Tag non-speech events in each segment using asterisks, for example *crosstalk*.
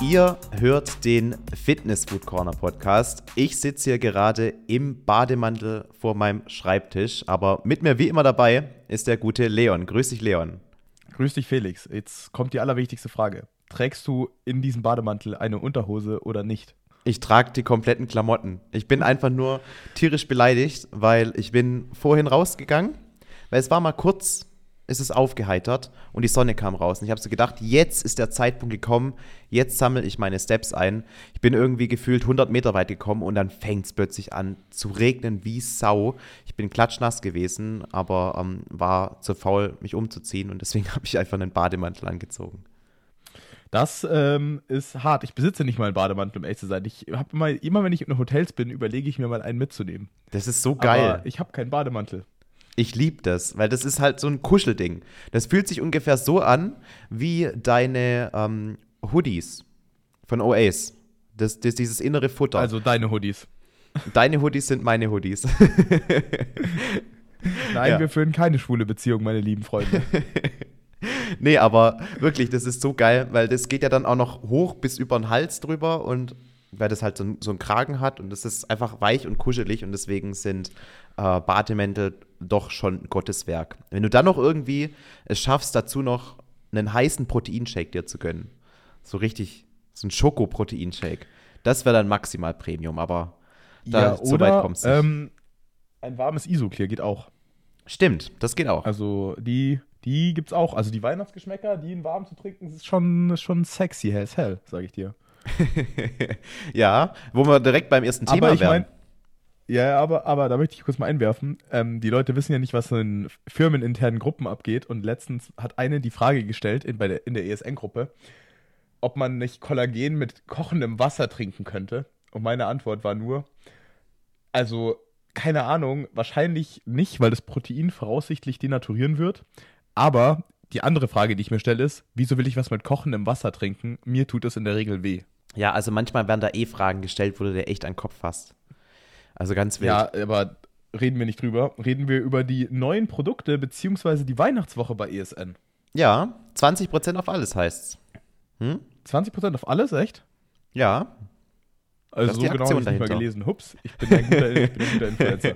Ihr hört den Fitness Food Corner Podcast. Ich sitze hier gerade im Bademantel vor meinem Schreibtisch, aber mit mir wie immer dabei ist der gute Leon. Grüß dich, Leon. Grüß dich, Felix. Jetzt kommt die allerwichtigste Frage. Trägst du in diesem Bademantel eine Unterhose oder nicht? Ich trage die kompletten Klamotten. Ich bin einfach nur tierisch beleidigt, weil ich bin vorhin rausgegangen, weil es war mal kurz, ist es aufgeheitert und die Sonne kam raus. Und ich habe so gedacht, jetzt ist der Zeitpunkt gekommen, jetzt sammle ich meine Steps ein. Ich bin irgendwie gefühlt 100 Meter weit gekommen und dann fängt es plötzlich an zu regnen wie Sau. Ich bin klatschnass gewesen, aber ähm, war zu faul, mich umzuziehen und deswegen *laughs* habe ich einfach einen Bademantel angezogen. Das ähm, ist hart. Ich besitze nicht mal einen Bademantel, um ehrlich zu sein. Ich habe immer, immer, wenn ich in Hotels bin, überlege ich mir mal einen mitzunehmen. Das ist so geil. Aber ich habe keinen Bademantel. Ich liebe das, weil das ist halt so ein Kuschelding. Das fühlt sich ungefähr so an wie deine ähm, Hoodies von OAs. Das, das, dieses innere Futter. Also deine Hoodies. Deine Hoodies sind meine Hoodies. *laughs* Nein, ja. wir führen keine schwule Beziehung, meine lieben Freunde. *laughs* nee, aber wirklich, das ist so geil, weil das geht ja dann auch noch hoch bis über den Hals drüber und weil das halt so, so einen Kragen hat und das ist einfach weich und kuschelig und deswegen sind äh, Bademäntel doch schon Gottes Werk. Wenn du dann noch irgendwie es schaffst, dazu noch einen heißen Proteinshake dir zu gönnen, so richtig, so ein Schoko-Proteinshake, das wäre dann maximal Premium, aber da, ja, so weit kommst du ähm, ein warmes Isoclear geht auch. Stimmt, das geht auch. Also die die gibt's auch. Also die Weihnachtsgeschmäcker, die in warm zu trinken, ist schon, ist schon sexy as hell, sag ich dir. *laughs* ja, wo wir direkt beim ersten Thema aber ich wären. Mein, ja, aber, aber da möchte ich kurz mal einwerfen. Ähm, die Leute wissen ja nicht, was in firmeninternen Gruppen abgeht. Und letztens hat eine die Frage gestellt in, bei der, in der ESN-Gruppe, ob man nicht Kollagen mit kochendem Wasser trinken könnte. Und meine Antwort war nur, also keine Ahnung, wahrscheinlich nicht, weil das Protein voraussichtlich denaturieren wird. Aber die andere Frage, die ich mir stelle, ist, wieso will ich was mit kochendem Wasser trinken? Mir tut es in der Regel weh. Ja, also manchmal werden da eh Fragen gestellt, wo du dir echt an den Kopf fasst. Also ganz wild. Ja, aber reden wir nicht drüber. Reden wir über die neuen Produkte beziehungsweise die Weihnachtswoche bei ESN. Ja, 20% auf alles heißt's. Hm? 20% auf alles, echt? Ja. Also so genau habe ich nicht mal gelesen. Hups, ich bin ein guter, ich bin ein guter *laughs* Influencer.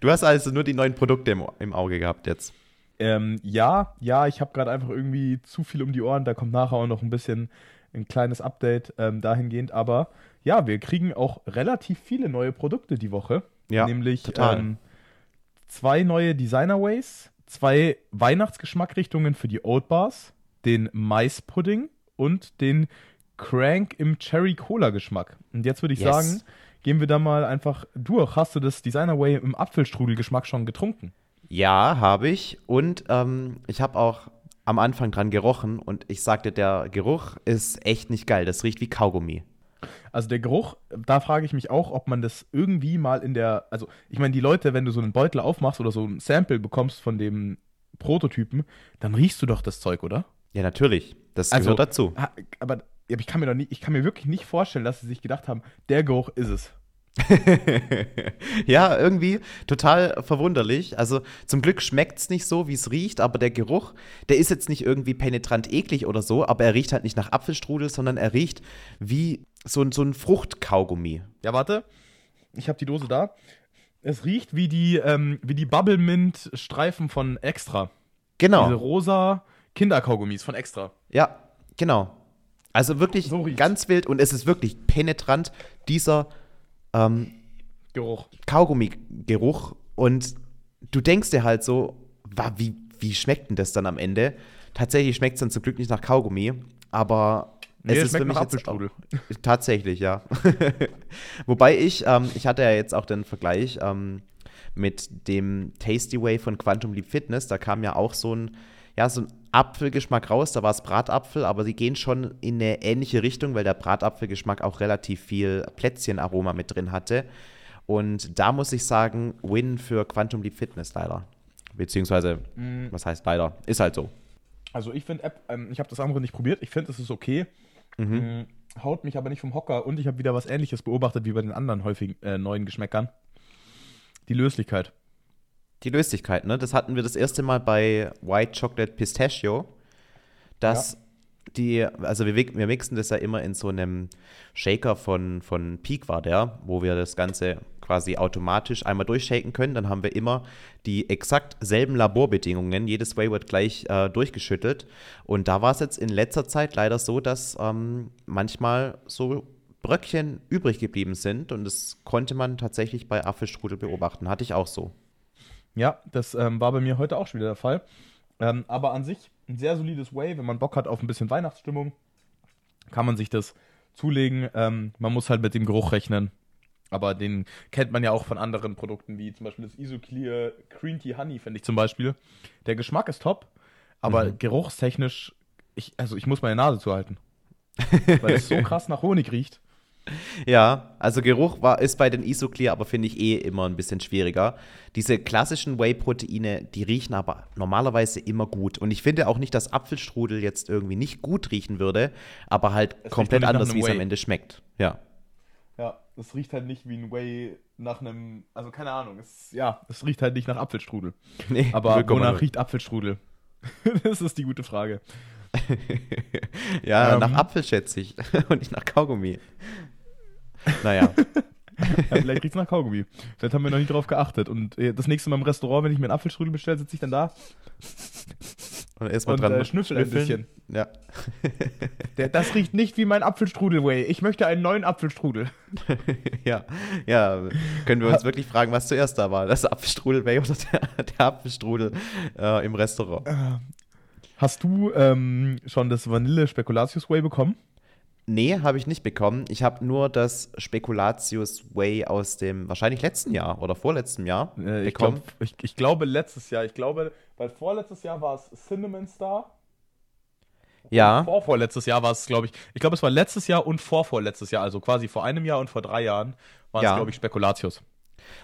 du hast also nur die neuen Produkte im, im Auge gehabt jetzt. Ähm, ja, ja, ich habe gerade einfach irgendwie zu viel um die Ohren. Da kommt nachher auch noch ein bisschen ein kleines Update ähm, dahingehend. Aber ja, wir kriegen auch relativ viele neue Produkte die Woche. Ja, nämlich ähm, zwei neue Designerways, zwei Weihnachtsgeschmackrichtungen für die Old Bars, den Maispudding und den Crank im Cherry Cola Geschmack. Und jetzt würde ich yes. sagen, gehen wir da mal einfach durch. Hast du das Designerway im Apfelstrudel Geschmack schon getrunken? Ja, habe ich. Und ähm, ich habe auch am Anfang dran gerochen und ich sagte, der Geruch ist echt nicht geil. Das riecht wie Kaugummi. Also der Geruch, da frage ich mich auch, ob man das irgendwie mal in der, also ich meine, die Leute, wenn du so einen Beutel aufmachst oder so ein Sample bekommst von dem Prototypen, dann riechst du doch das Zeug, oder? Ja, natürlich. Das also, gehört dazu. Aber ich kann mir doch nie, ich kann mir wirklich nicht vorstellen, dass sie sich gedacht haben, der Geruch ist es. *laughs* ja, irgendwie total verwunderlich. Also zum Glück schmeckt es nicht so, wie es riecht, aber der Geruch, der ist jetzt nicht irgendwie penetrant eklig oder so, aber er riecht halt nicht nach Apfelstrudel, sondern er riecht wie so, so ein Fruchtkaugummi. Ja, warte. Ich habe die Dose da. Es riecht wie die, ähm, wie die Bubble Mint Streifen von Extra. Genau. Diese rosa Kinderkaugummis von Extra. Ja, genau. Also wirklich so ganz wild und es ist wirklich penetrant, dieser ähm, Geruch. Kaugummi-Geruch. Und du denkst dir halt so, wie, wie schmeckt denn das dann am Ende? Tatsächlich schmeckt es dann zum Glück nicht nach Kaugummi, aber nee, es ist für mich jetzt auch, tatsächlich, ja. *laughs* Wobei ich, ähm, ich hatte ja jetzt auch den Vergleich ähm, mit dem Tasty Way von Quantum Leap Fitness. Da kam ja auch so ein, ja, so ein Apfelgeschmack raus. Da war es Bratapfel, aber sie gehen schon in eine ähnliche Richtung, weil der Bratapfelgeschmack auch relativ viel Plätzchenaroma mit drin hatte. Und da muss ich sagen, Win für Quantum Leap Fitness leider. Beziehungsweise, mm. was heißt leider? Ist halt so. Also ich finde, ähm, ich habe das andere nicht probiert. Ich finde, es ist okay. Mhm. Mm, haut mich aber nicht vom Hocker. Und ich habe wieder was Ähnliches beobachtet wie bei den anderen häufigen äh, neuen Geschmäckern. Die Löslichkeit. Die Löslichkeit, ne? Das hatten wir das erste Mal bei White Chocolate Pistachio, dass ja. die, also wir, wir mixen das ja immer in so einem Shaker von, von Peak war der, wo wir das Ganze quasi automatisch einmal durchshaken können. Dann haben wir immer die exakt selben Laborbedingungen. Jedes Whey wird gleich äh, durchgeschüttelt. Und da war es jetzt in letzter Zeit leider so, dass ähm, manchmal so Bröckchen übrig geblieben sind. Und das konnte man tatsächlich bei Apfelstrudel beobachten. Hatte ich auch so. Ja, das ähm, war bei mir heute auch schon wieder der Fall. Ähm, aber an sich ein sehr solides Way, wenn man Bock hat auf ein bisschen Weihnachtsstimmung, kann man sich das zulegen. Ähm, man muss halt mit dem Geruch rechnen. Aber den kennt man ja auch von anderen Produkten, wie zum Beispiel das Isoclear Green Tea Honey, finde ich zum Beispiel. Der Geschmack ist top, aber mhm. geruchstechnisch, ich, also ich muss meine Nase zuhalten. *laughs* weil es so krass nach Honig riecht. Ja, also Geruch war, ist bei den Isoclear aber finde ich eh immer ein bisschen schwieriger. Diese klassischen Whey-Proteine, die riechen aber normalerweise immer gut. Und ich finde auch nicht, dass Apfelstrudel jetzt irgendwie nicht gut riechen würde, aber halt es komplett anders, wie es am Ende schmeckt. Ja. Ja, es riecht halt nicht wie ein Whey nach einem, also keine Ahnung, es, ja, es riecht halt nicht nach Apfelstrudel. *laughs* Nee, aber wonach riecht Apfelstrudel? *laughs* das ist die gute Frage. *laughs* ja, ähm, nach Apfel schätze ich und nicht nach Kaugummi. Naja. *laughs* ja, vielleicht riecht es nach Kaugummi. Vielleicht haben wir noch nicht drauf geachtet. Und äh, das nächste Mal im Restaurant, wenn ich mir einen Apfelstrudel bestelle, sitze ich dann da und erstmal dran äh, schnüffel ein bisschen. Ja. *laughs* Der, das riecht nicht wie mein Apfelstrudel, Way. Ich möchte einen neuen Apfelstrudel. *laughs* ja, ja. Können wir uns wirklich fragen, was zuerst da war? Das Apfelstrudel Way oder der, der Apfelstrudel äh, im Restaurant? Äh, hast du ähm, schon das Vanille Spekulatius Way bekommen? Nee, habe ich nicht bekommen. Ich habe nur das Spekulatius Way aus dem wahrscheinlich letzten Jahr oder vorletzten Jahr äh, ich bekommen. Glaub, ich, ich, glaube letztes Jahr. Ich glaube, weil vorletztes Jahr war es Cinnamon Star. Ja. Vorvorletztes Jahr war es, glaube ich. Ich glaube, es war letztes Jahr und vorvorletztes Jahr, also quasi vor einem Jahr und vor drei Jahren, war ja. es, glaube ich, Spekulatius.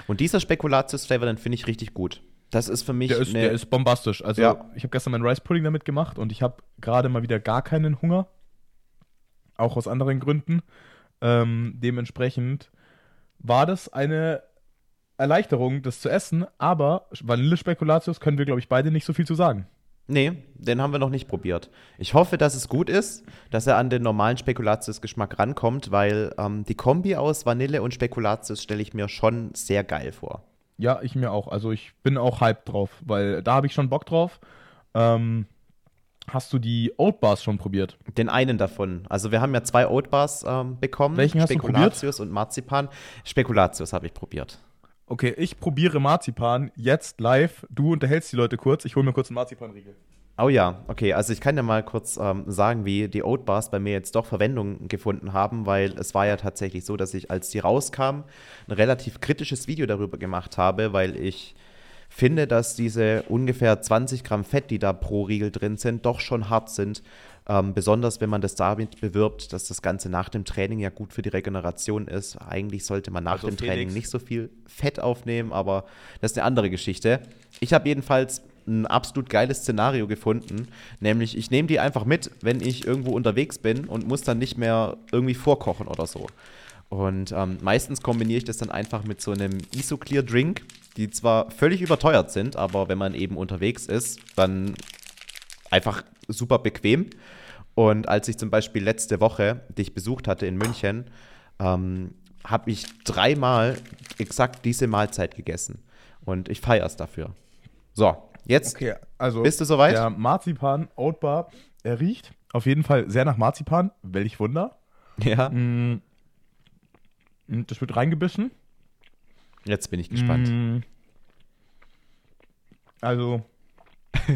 Und dieser Spekulatius-Flavor, den finde ich richtig gut. Das ist für mich. Der ist, der ist bombastisch. Also, ja. ich habe gestern meinen Rice Pudding damit gemacht und ich habe gerade mal wieder gar keinen Hunger auch aus anderen Gründen. Ähm, dementsprechend war das eine Erleichterung, das zu essen, aber Vanillespekulatius können wir, glaube ich, beide nicht so viel zu sagen. Nee, den haben wir noch nicht probiert. Ich hoffe, dass es gut ist, dass er an den normalen Spekulatius-Geschmack rankommt, weil ähm, die Kombi aus Vanille und Spekulatius stelle ich mir schon sehr geil vor. Ja, ich mir auch. Also ich bin auch hyped drauf, weil da habe ich schon Bock drauf. Ähm, Hast du die Oat Bars schon probiert? Den einen davon. Also wir haben ja zwei Oat Bars ähm, bekommen. Welchen hast du probiert? Spekulatius und Marzipan. Spekulatius habe ich probiert. Okay, ich probiere Marzipan jetzt live. Du unterhältst die Leute kurz. Ich hole mir kurz einen Marzipanriegel. Oh ja, okay. Also ich kann ja mal kurz ähm, sagen, wie die Oat Bars bei mir jetzt doch Verwendung gefunden haben, weil es war ja tatsächlich so, dass ich, als die rauskam, ein relativ kritisches Video darüber gemacht habe, weil ich finde, dass diese ungefähr 20 Gramm Fett, die da pro Riegel drin sind, doch schon hart sind. Ähm, besonders wenn man das damit bewirbt, dass das Ganze nach dem Training ja gut für die Regeneration ist. Eigentlich sollte man nach also dem Felix. Training nicht so viel Fett aufnehmen, aber das ist eine andere Geschichte. Ich habe jedenfalls ein absolut geiles Szenario gefunden, nämlich ich nehme die einfach mit, wenn ich irgendwo unterwegs bin und muss dann nicht mehr irgendwie vorkochen oder so. Und ähm, meistens kombiniere ich das dann einfach mit so einem Isoclear Drink, die zwar völlig überteuert sind, aber wenn man eben unterwegs ist, dann einfach super bequem. Und als ich zum Beispiel letzte Woche dich besucht hatte in München, ähm, habe ich dreimal exakt diese Mahlzeit gegessen. Und ich feiere es dafür. So, jetzt okay, also bist du soweit? Der Marzipan Oatbar, er riecht auf jeden Fall sehr nach Marzipan. Welch Wunder. Ja. Mm, das wird reingebissen. Jetzt bin ich gespannt. Mm. Also. *laughs*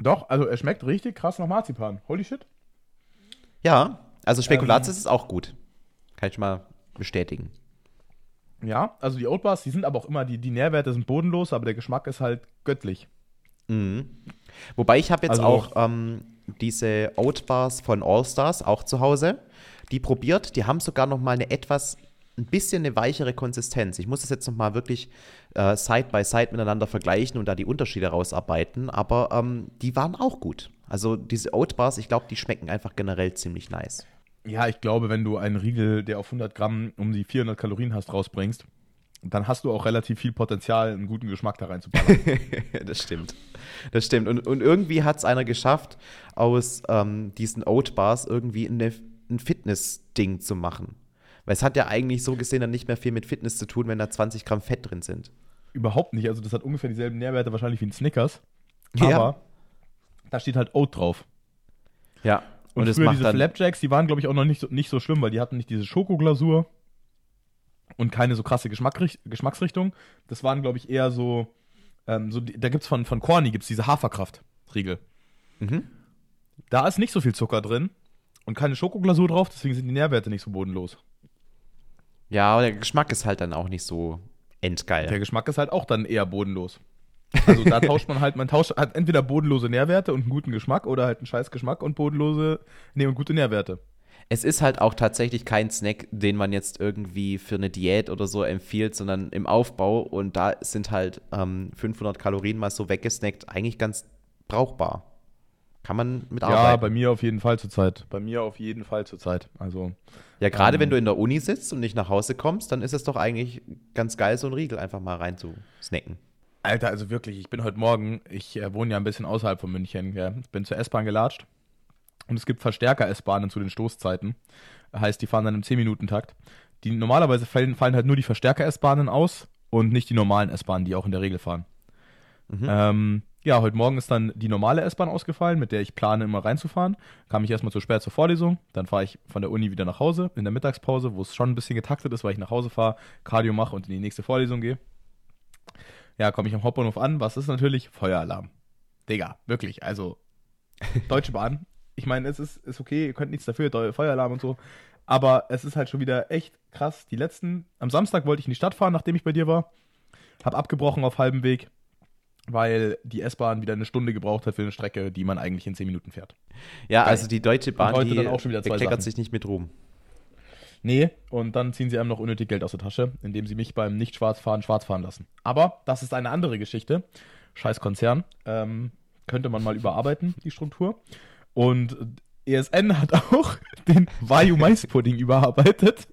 doch, also er schmeckt richtig krass nach Marzipan. Holy shit. Ja, also Spekulatius ähm, ist auch gut. Kann ich mal bestätigen. Ja, also die Oatbars, die sind aber auch immer, die, die Nährwerte sind bodenlos, aber der Geschmack ist halt göttlich. Mhm. Wobei ich habe jetzt also, auch ähm, diese Oatbars von Allstars auch zu Hause die probiert. Die haben sogar noch mal eine etwas ein bisschen eine weichere Konsistenz. Ich muss das jetzt noch mal wirklich äh, Side by Side miteinander vergleichen und da die Unterschiede rausarbeiten. Aber ähm, die waren auch gut. Also diese Oat Bars, ich glaube, die schmecken einfach generell ziemlich nice. Ja, ich glaube, wenn du einen Riegel, der auf 100 Gramm um die 400 Kalorien hast, rausbringst, dann hast du auch relativ viel Potenzial, einen guten Geschmack da reinzuballern. *laughs* das stimmt. Das stimmt. Und, und irgendwie hat es einer geschafft, aus ähm, diesen Oat Bars irgendwie eine, ein Fitness-Ding zu machen. Weil es hat ja eigentlich so gesehen dann nicht mehr viel mit Fitness zu tun, wenn da 20 Gramm Fett drin sind. Überhaupt nicht. Also das hat ungefähr dieselben Nährwerte wahrscheinlich wie ein Snickers. Ja. Aber da steht halt Oat drauf. Ja. Und, Und früher macht diese Flapjacks, die waren, glaube ich, auch noch nicht so, nicht so schlimm, weil die hatten nicht diese Schokoglasur und keine so krasse Geschmackricht Geschmacksrichtung. Das waren, glaube ich, eher so, ähm, so da gibt es von, von Corny gibt's diese Haferkraft-Riegel. Mhm. Da ist nicht so viel Zucker drin und keine Schokoglasur drauf, deswegen sind die Nährwerte nicht so bodenlos. Ja, aber der Geschmack ist halt dann auch nicht so endgeil. Der Geschmack ist halt auch dann eher bodenlos. Also da *laughs* tauscht man halt, man tauscht hat entweder bodenlose Nährwerte und einen guten Geschmack oder halt einen scheiß Geschmack und bodenlose, nee, und gute Nährwerte. Es ist halt auch tatsächlich kein Snack, den man jetzt irgendwie für eine Diät oder so empfiehlt, sondern im Aufbau. Und da sind halt ähm, 500 Kalorien mal so weggesnackt eigentlich ganz brauchbar. Kann man mit Ja, arbeiten. bei mir auf jeden Fall zurzeit. Bei mir auf jeden Fall zurzeit. Also, Ja, gerade Ähm, wenn du in der Uni sitzt und nicht nach Hause kommst, dann ist es doch eigentlich ganz geil, so einen Riegel einfach mal rein zu snacken. Alter, also wirklich, ich bin heute Morgen, ich äh, wohne ja ein bisschen außerhalb von München, ja, bin zur S-Bahn gelatscht und es gibt Verstärker-S-Bahnen zu den Stoßzeiten. Heißt, die fahren dann im 10-Minuten-Takt. Die normalerweise fallen, fallen halt nur die Verstärker-S-Bahnen aus und nicht die normalen S-Bahnen, die auch in der Regel fahren. Mhm. Ähm, ja, heute Morgen ist dann die normale S-Bahn ausgefallen, mit der ich plane, immer reinzufahren. Kam ich erstmal zu spät zur Vorlesung, dann fahre ich von der Uni wieder nach Hause in der Mittagspause, wo es schon ein bisschen getaktet ist, weil ich nach Hause fahre, Cardio mache und in die nächste Vorlesung gehe. Ja, komme ich am Hauptbahnhof an, was ist natürlich? Feueralarm. Digga, wirklich, also *laughs* Deutsche Bahn. Ich meine, es ist, ist okay, ihr könnt nichts dafür, Feueralarm und so. Aber es ist halt schon wieder echt krass. Die letzten, am Samstag wollte ich in die Stadt fahren, nachdem ich bei dir war. Hab abgebrochen auf halbem Weg, weil die S-Bahn wieder eine Stunde gebraucht hat für eine Strecke, die man eigentlich in 10 Minuten fährt. Ja, Geil. also die Deutsche Bahn, heute die dann auch schon wieder zwei bekleckert Sachen. sich nicht mit Ruhm. Nee, und dann ziehen sie einem noch unnötig Geld aus der Tasche, indem sie mich beim Nicht-Schwarzfahren schwarz fahren lassen. Aber das ist eine andere Geschichte. Scheiß Konzern. Ähm, könnte man mal überarbeiten, die Struktur. Und ESN hat *laughs* auch den Vayu Mais-Pudding überarbeitet.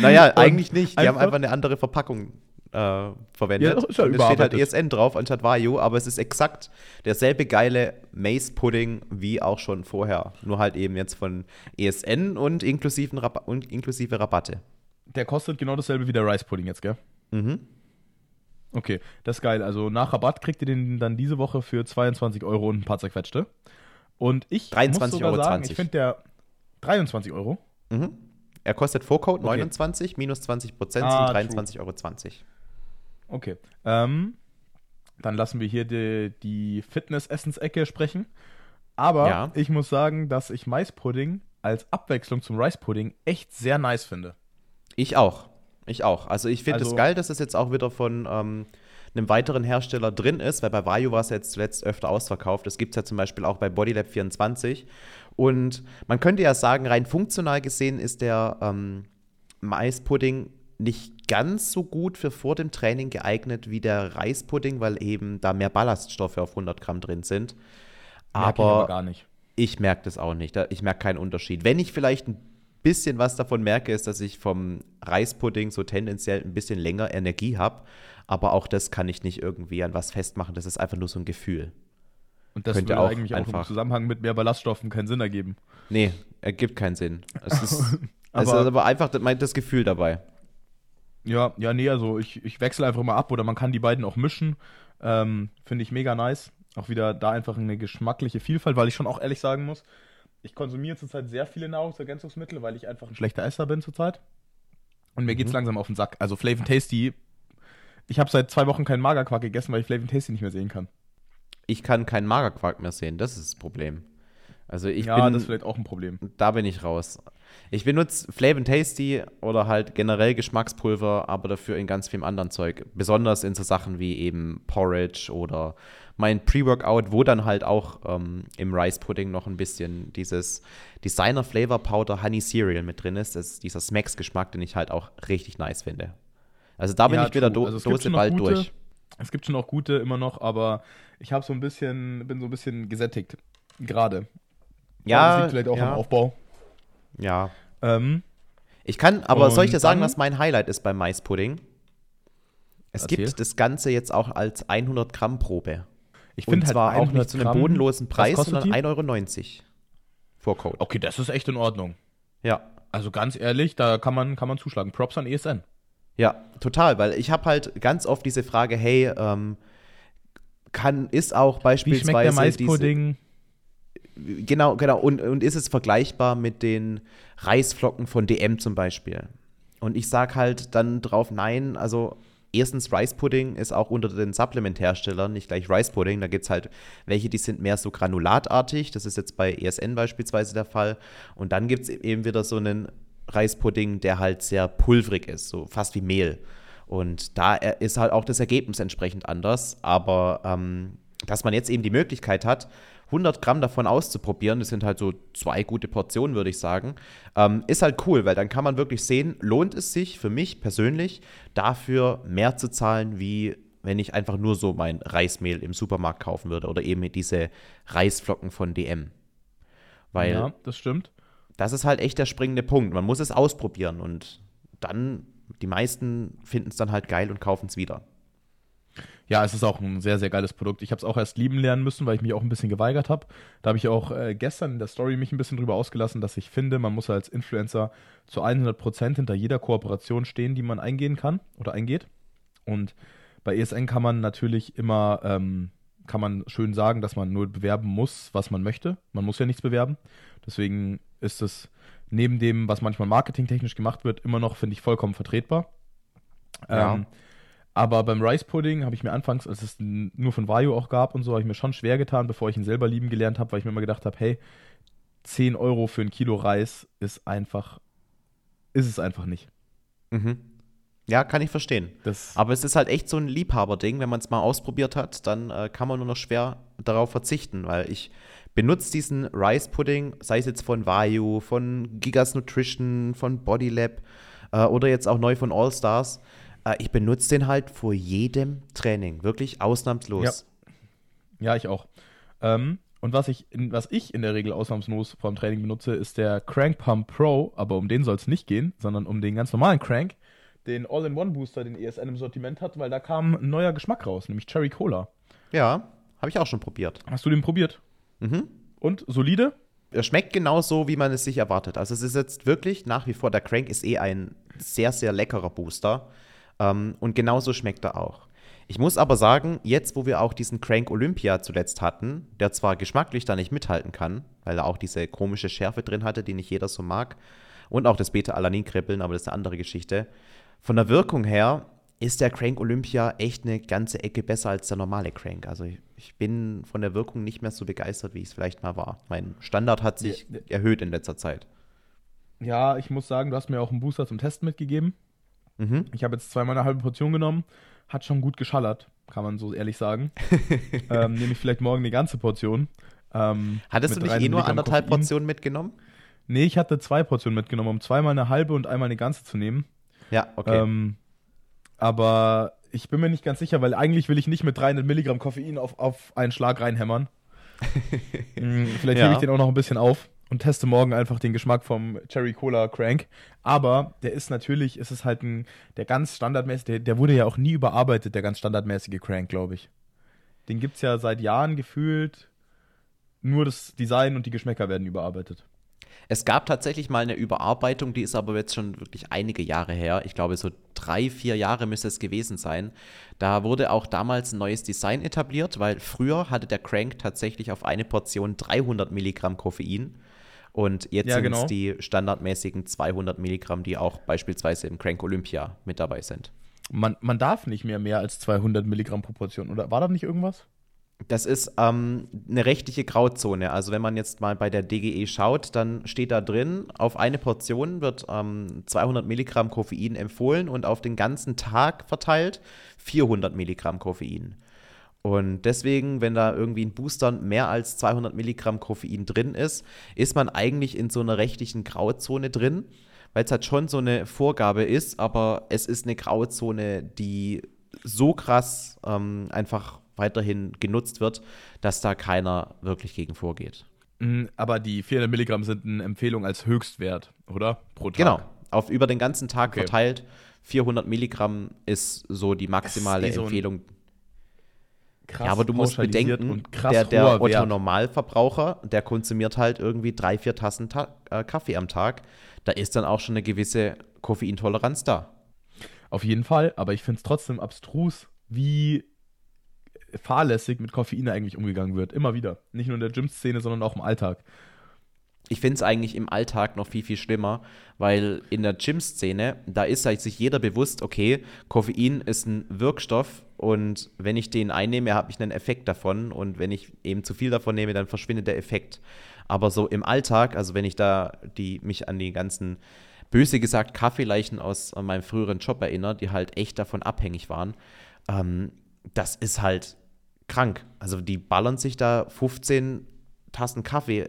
Naja, Und eigentlich nicht. Die haben einfach- einfach eine andere Verpackung äh, verwendet. Ja, und es steht halt. ESN drauf anstatt Vayu, aber es ist exakt derselbe geile Mace-Pudding wie auch schon vorher. Nur halt eben jetzt von ESN und, inklusiven Rab und inklusive Rabatte. Der kostet genau dasselbe wie der Rice-Pudding jetzt, gell? Mhm. Okay, das ist geil. Also nach Rabatt kriegt ihr den dann diese Woche für 22 Euro und ein paar zerquetschte. Und ich 23,20 muss sogar Euro. sagen, ich finde der 23 Euro. Mhm. Er kostet Vorcode Okay. 29, minus 20 Prozent Ah, sind true. 23,20 Euro. Okay. Ähm, dann lassen wir hier die, die Fitness-Essensecke sprechen. Aber Ja. ich muss sagen, dass ich Maispudding als Abwechslung zum Rice-Pudding echt sehr nice finde. Ich auch. Ich auch. Also ich finde es Also- geil, dass es jetzt auch wieder von ähm, einem weiteren Hersteller drin ist, weil bei Vayu war es jetzt zuletzt öfter ausverkauft. Das gibt es ja zum Beispiel auch bei Bodylab 24. Und man könnte ja sagen, rein funktional gesehen ist der ähm, Maispudding nicht ganz so gut für vor dem Training geeignet wie der Reispudding, weil eben da mehr Ballaststoffe auf 100 Gramm drin sind. Merk ich Aber gar nicht. ich merke das auch nicht. Ich merke keinen Unterschied. Wenn ich vielleicht ein bisschen was davon merke, ist, dass ich vom Reispudding so tendenziell ein bisschen länger Energie habe. Aber auch das kann ich nicht irgendwie an was festmachen. Das ist einfach nur so ein Gefühl. Und das könnte würde auch eigentlich auch im einfach- Zusammenhang mit mehr Ballaststoffen keinen Sinn ergeben. Nee, ergibt keinen Sinn. Es ist, *laughs* es Aber- ist aber einfach das Gefühl dabei. Ja, ja, nee, also ich, ich wechsle einfach mal ab oder man kann die beiden auch mischen. Ähm, Finde ich mega nice. Auch wieder da einfach eine geschmackliche Vielfalt, weil ich schon auch ehrlich sagen muss, ich konsumiere zurzeit sehr viele Nahrungsergänzungsmittel, weil ich einfach ein schlechter Esser bin zurzeit. Und mir geht's Mhm. langsam auf den Sack. Also Flavor Tasty, ich habe seit zwei Wochen keinen Magerquark gegessen, weil ich Flavor Tasty nicht mehr sehen kann. Ich kann keinen Magerquark mehr sehen. Das ist das Problem. Also ich ja, bin, das ist vielleicht auch ein Problem. da bin ich raus. Ich benutze Flavor Tasty oder halt generell Geschmackspulver, aber dafür in ganz viel anderen Zeug. Besonders in so Sachen wie eben Porridge oder mein Pre-Workout, wo dann halt auch ähm, im Rice Pudding noch ein bisschen dieses Designer Flavor Powder Honey Cereal mit drin ist. Das ist dieser Smacks-Geschmack, den ich halt auch richtig nice finde. Also da bin Ja, ich wieder. Do Also Dose bald gute, durch. Es gibt schon auch gute immer noch, aber ich habe so ein bisschen, bin so ein bisschen gesättigt. Gerade. Ja, das liegt vielleicht auch ja. am Aufbau. Ja. Ähm, Ich kann, aber soll ich dir sagen, was mein Highlight ist beim Maispudding? Es Erzähl. gibt das Ganze jetzt auch als 100 Gramm Probe. ich finde halt zwar auch 100 nicht zu einem bodenlosen Preis, sondern die? 1,90 Euro. Vor Code. Okay, das ist echt in Ordnung. Ja. Also ganz ehrlich, da kann man, kann man zuschlagen. Props an ESN. Ja, total, weil ich habe halt ganz oft diese Frage, hey, ähm, kann, ist auch Wie beispielsweise schmeckt der diese- Maispudding? Genau, genau. Und, und ist es vergleichbar mit den Reisflocken von DM zum Beispiel? Und ich sag halt dann drauf, nein, also erstens Rice Pudding ist auch unter den Supplement-Herstellern nicht gleich Rice Pudding. Da gibt es halt welche, die sind mehr so granulatartig. Das ist jetzt bei ESN beispielsweise der Fall. Und dann gibt es eben wieder so einen Reispudding, der halt sehr pulverig ist, so fast wie Mehl. Und da äh, ist halt auch das Ergebnis entsprechend anders. Aber ähm, dass man jetzt eben die Möglichkeit hat, 100 Gramm davon auszuprobieren, das sind halt so zwei gute Portionen, würde ich sagen, ähm, ist halt cool, weil dann kann man wirklich sehen, lohnt es sich für mich persönlich dafür mehr zu zahlen, wie wenn ich einfach nur so mein Reismehl im Supermarkt kaufen würde oder eben diese Reisflocken von DM. Weil ja, das stimmt. das ist halt echt der springende Punkt. Man muss es ausprobieren und dann, die meisten finden es dann halt geil und kaufen es wieder. Ja, es ist auch ein sehr, sehr geiles Produkt. Ich habe es auch erst lieben lernen müssen, weil ich mich auch ein bisschen geweigert habe. Da habe ich auch äh, gestern in der Story mich ein bisschen drüber ausgelassen, dass ich finde, man muss als Influencer zu 100% hinter jeder Kooperation stehen, die man eingehen kann oder eingeht. Und bei ESN kann man natürlich immer, ähm, kann man schön sagen, dass man nur bewerben muss, was man möchte. Man muss ja nichts bewerben. Deswegen ist es neben dem, was manchmal marketingtechnisch gemacht wird, immer noch, finde ich, vollkommen vertretbar. Ja. Ähm, aber beim Rice Pudding habe ich mir anfangs, als es nur von Vario auch gab und so, habe ich mir schon schwer getan, bevor ich ihn selber lieben gelernt habe, weil ich mir immer gedacht habe, hey, 10 Euro für ein Kilo Reis ist einfach, ist es einfach nicht. Mhm. Ja, kann ich verstehen. Das, Aber es ist halt echt so ein Liebhaberding. Wenn man es mal ausprobiert hat, dann äh, kann man nur noch schwer darauf verzichten, weil ich benutze diesen Rice Pudding, sei es jetzt von Vayu, von Gigas Nutrition, von Bodylab äh, oder jetzt auch neu von All Stars. Äh, ich benutze den halt vor jedem Training, wirklich ausnahmslos. ja, ich auch. Ähm, und was ich, in, was ich in der Regel ausnahmslos vorm Training benutze, ist der Crank Pump Pro, aber um den soll es nicht gehen, sondern um den ganz normalen Crank, den All-in-One-Booster, den ESN im Sortiment hat, weil da kam ein neuer Geschmack raus, nämlich Cherry Cola. Ja, habe ich auch schon probiert. Hast du den probiert? Mhm. Und solide? Er schmeckt genauso, wie man es sich erwartet. Also es ist jetzt wirklich nach wie vor, der Crank ist eh ein sehr, sehr leckerer Booster. Ähm, und genauso schmeckt er auch. Ich muss aber sagen, jetzt, wo wir auch diesen Crank Olympia zuletzt hatten, der zwar geschmacklich da nicht mithalten kann, weil er auch diese komische Schärfe drin hatte, die nicht jeder so mag, und auch das Beta-Alanin-Kribbeln, aber das ist eine andere Geschichte. Von der Wirkung her ist der Crank Olympia echt eine ganze Ecke besser als der normale Crank. Also ich, ich bin von der Wirkung nicht mehr so begeistert, wie ich es vielleicht mal war. Mein Standard hat sich erhöht in letzter Zeit. Ja, ich muss sagen, du hast mir auch einen Booster zum Testen mitgegeben. Mhm. Ich habe jetzt zweimal eine halbe Portion genommen. Hat schon gut geschallert, kann man so ehrlich sagen. *laughs* ähm, nehme ich vielleicht morgen die ganze Portion. Ähm, Hattest du nicht 300 eh nur anderthalb Koffein. Portionen mitgenommen? Nee, ich hatte zwei Portionen mitgenommen, um zweimal eine halbe und einmal eine ganze zu nehmen. Ja, okay. Ähm, aber ich bin mir nicht ganz sicher, weil eigentlich will ich nicht mit 300 Milligramm Koffein auf, auf einen Schlag reinhämmern. *laughs* Hm, Vielleicht Ja. hebe ich den auch noch ein bisschen auf und teste morgen einfach den Geschmack vom Cherry Cola Crank. Aber der ist natürlich, ist es halt ein, der ganz standardmäßig, der, der wurde ja auch nie überarbeitet, der ganz standardmäßige Crank, glaube ich. Den gibt es ja seit Jahren gefühlt. Nur das Design und die Geschmäcker werden überarbeitet. Es gab tatsächlich mal eine Überarbeitung, die ist aber jetzt schon wirklich einige Jahre her. Ich glaube, so drei, vier Jahre müsste es gewesen sein. Da wurde auch damals ein neues Design etabliert, weil früher hatte der Crank tatsächlich auf eine Portion 300 Milligramm Koffein. Und jetzt Ja, sind genau. es die standardmäßigen 200 Milligramm, die auch beispielsweise im Crank Olympia mit dabei sind. Man, man darf nicht mehr mehr als 200 Milligramm pro Portion, oder war da nicht irgendwas? Das ist ähm, eine rechtliche Grauzone. Also wenn man jetzt mal bei der DGE schaut, dann steht da drin, auf eine Portion wird ähm, 200 Milligramm Koffein empfohlen und auf den ganzen Tag verteilt 400 Milligramm Koffein. Und deswegen, wenn da irgendwie ein Booster mehr als 200 Milligramm Koffein drin ist, ist man eigentlich in so einer rechtlichen Grauzone drin, weil es halt schon so eine Vorgabe ist, aber es ist eine Grauzone, die so krass ähm, einfach weiterhin genutzt wird, dass da keiner wirklich gegen vorgeht. Mm, Aber die 400 Milligramm sind eine Empfehlung als Höchstwert, oder? Pro Tag. Genau. Auf über den ganzen Tag Okay. verteilt. 400 Milligramm ist so die maximale eh so Empfehlung. Krass ja, aber du musst bedenken, der, der hoher Wert. Otto-Normalverbraucher, der konsumiert halt irgendwie drei, vier Tassen Ta äh, Kaffee am Tag. Da ist dann auch schon eine gewisse Koffeintoleranz da. Auf jeden Fall, aber ich finde es trotzdem abstrus, wie fahrlässig mit Koffein eigentlich umgegangen wird. Immer wieder. Nicht nur in der Gym-Szene, sondern auch im Alltag. Ich finde es eigentlich im Alltag noch viel, viel schlimmer, weil in der Gym-Szene, da ist halt sich jeder bewusst, okay, Koffein ist ein Wirkstoff und wenn ich den einnehme, habe ich einen Effekt davon und wenn ich eben zu viel davon nehme, dann verschwindet der Effekt. Aber so im Alltag, also wenn ich da die, mich an die ganzen, böse gesagt, Kaffeeleichen aus meinem früheren Job erinnere, die halt echt davon abhängig waren, ähm, das ist halt krank. Also die ballern sich da 15 Tassen Kaffee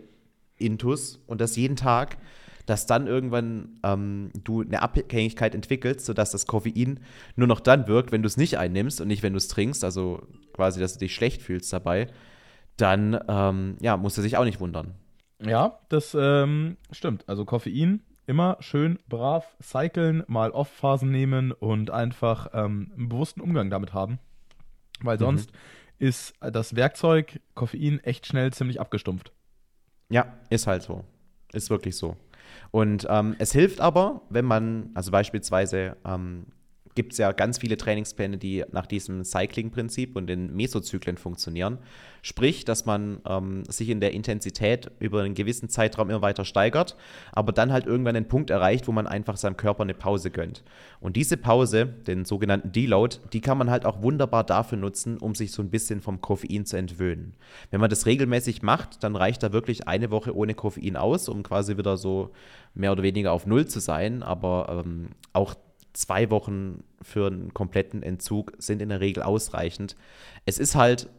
intus und das jeden Tag, dass dann irgendwann ähm, du eine Abhängigkeit entwickelst, sodass das Koffein nur noch dann wirkt, wenn du es nicht einnimmst und nicht, wenn du es trinkst, also quasi, dass du dich schlecht fühlst dabei, dann ähm, ja, musst du sich auch nicht wundern. Ja, das ähm, stimmt. Also Koffein immer schön brav cyclen, mal Off-Phasen nehmen und einfach ähm, einen bewussten Umgang damit haben. Weil sonst ist das Werkzeug Koffein echt schnell ziemlich abgestumpft. Ja, ist halt so. Ist wirklich so. Und ähm, es hilft aber, wenn man, also beispielsweise ähm, gibt es ja ganz viele Trainingspläne, die nach diesem Cycling-Prinzip und den Mesozyklen funktionieren. Sprich, dass man ähm, sich in der Intensität über einen gewissen Zeitraum immer weiter steigert, aber dann halt irgendwann einen Punkt erreicht, wo man einfach seinem Körper eine Pause gönnt. Und diese Pause, den sogenannten Deload, die kann man halt auch wunderbar dafür nutzen, um sich so ein bisschen vom Koffein zu entwöhnen. Wenn man das regelmäßig macht, dann reicht da wirklich eine Woche ohne Koffein aus, um quasi wieder so mehr oder weniger auf Null zu sein. Aber ähm, auch zwei Wochen für einen kompletten Entzug sind in der Regel ausreichend. Es ist halt,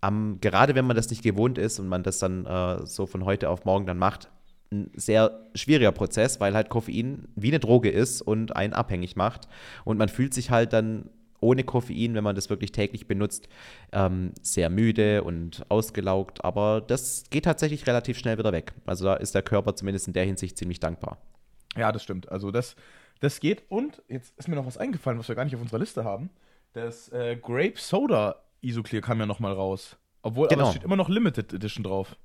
am, gerade wenn man das nicht gewohnt ist und man das dann äh, so von heute auf morgen dann macht, ein sehr schwieriger Prozess, weil halt Koffein wie eine Droge ist und einen abhängig macht. Und man fühlt sich halt dann ohne Koffein, wenn man das wirklich täglich benutzt, ähm, sehr müde und ausgelaugt. Aber das geht tatsächlich relativ schnell wieder weg. Also da ist der Körper zumindest in der Hinsicht ziemlich dankbar. Ja, das stimmt. Also das, das geht. Und jetzt ist mir noch was eingefallen, was wir gar nicht auf unserer Liste haben. Das äh, Grape Soda Isoclear kam ja noch mal raus. Obwohl, aber Genau. es steht immer noch Limited Edition drauf.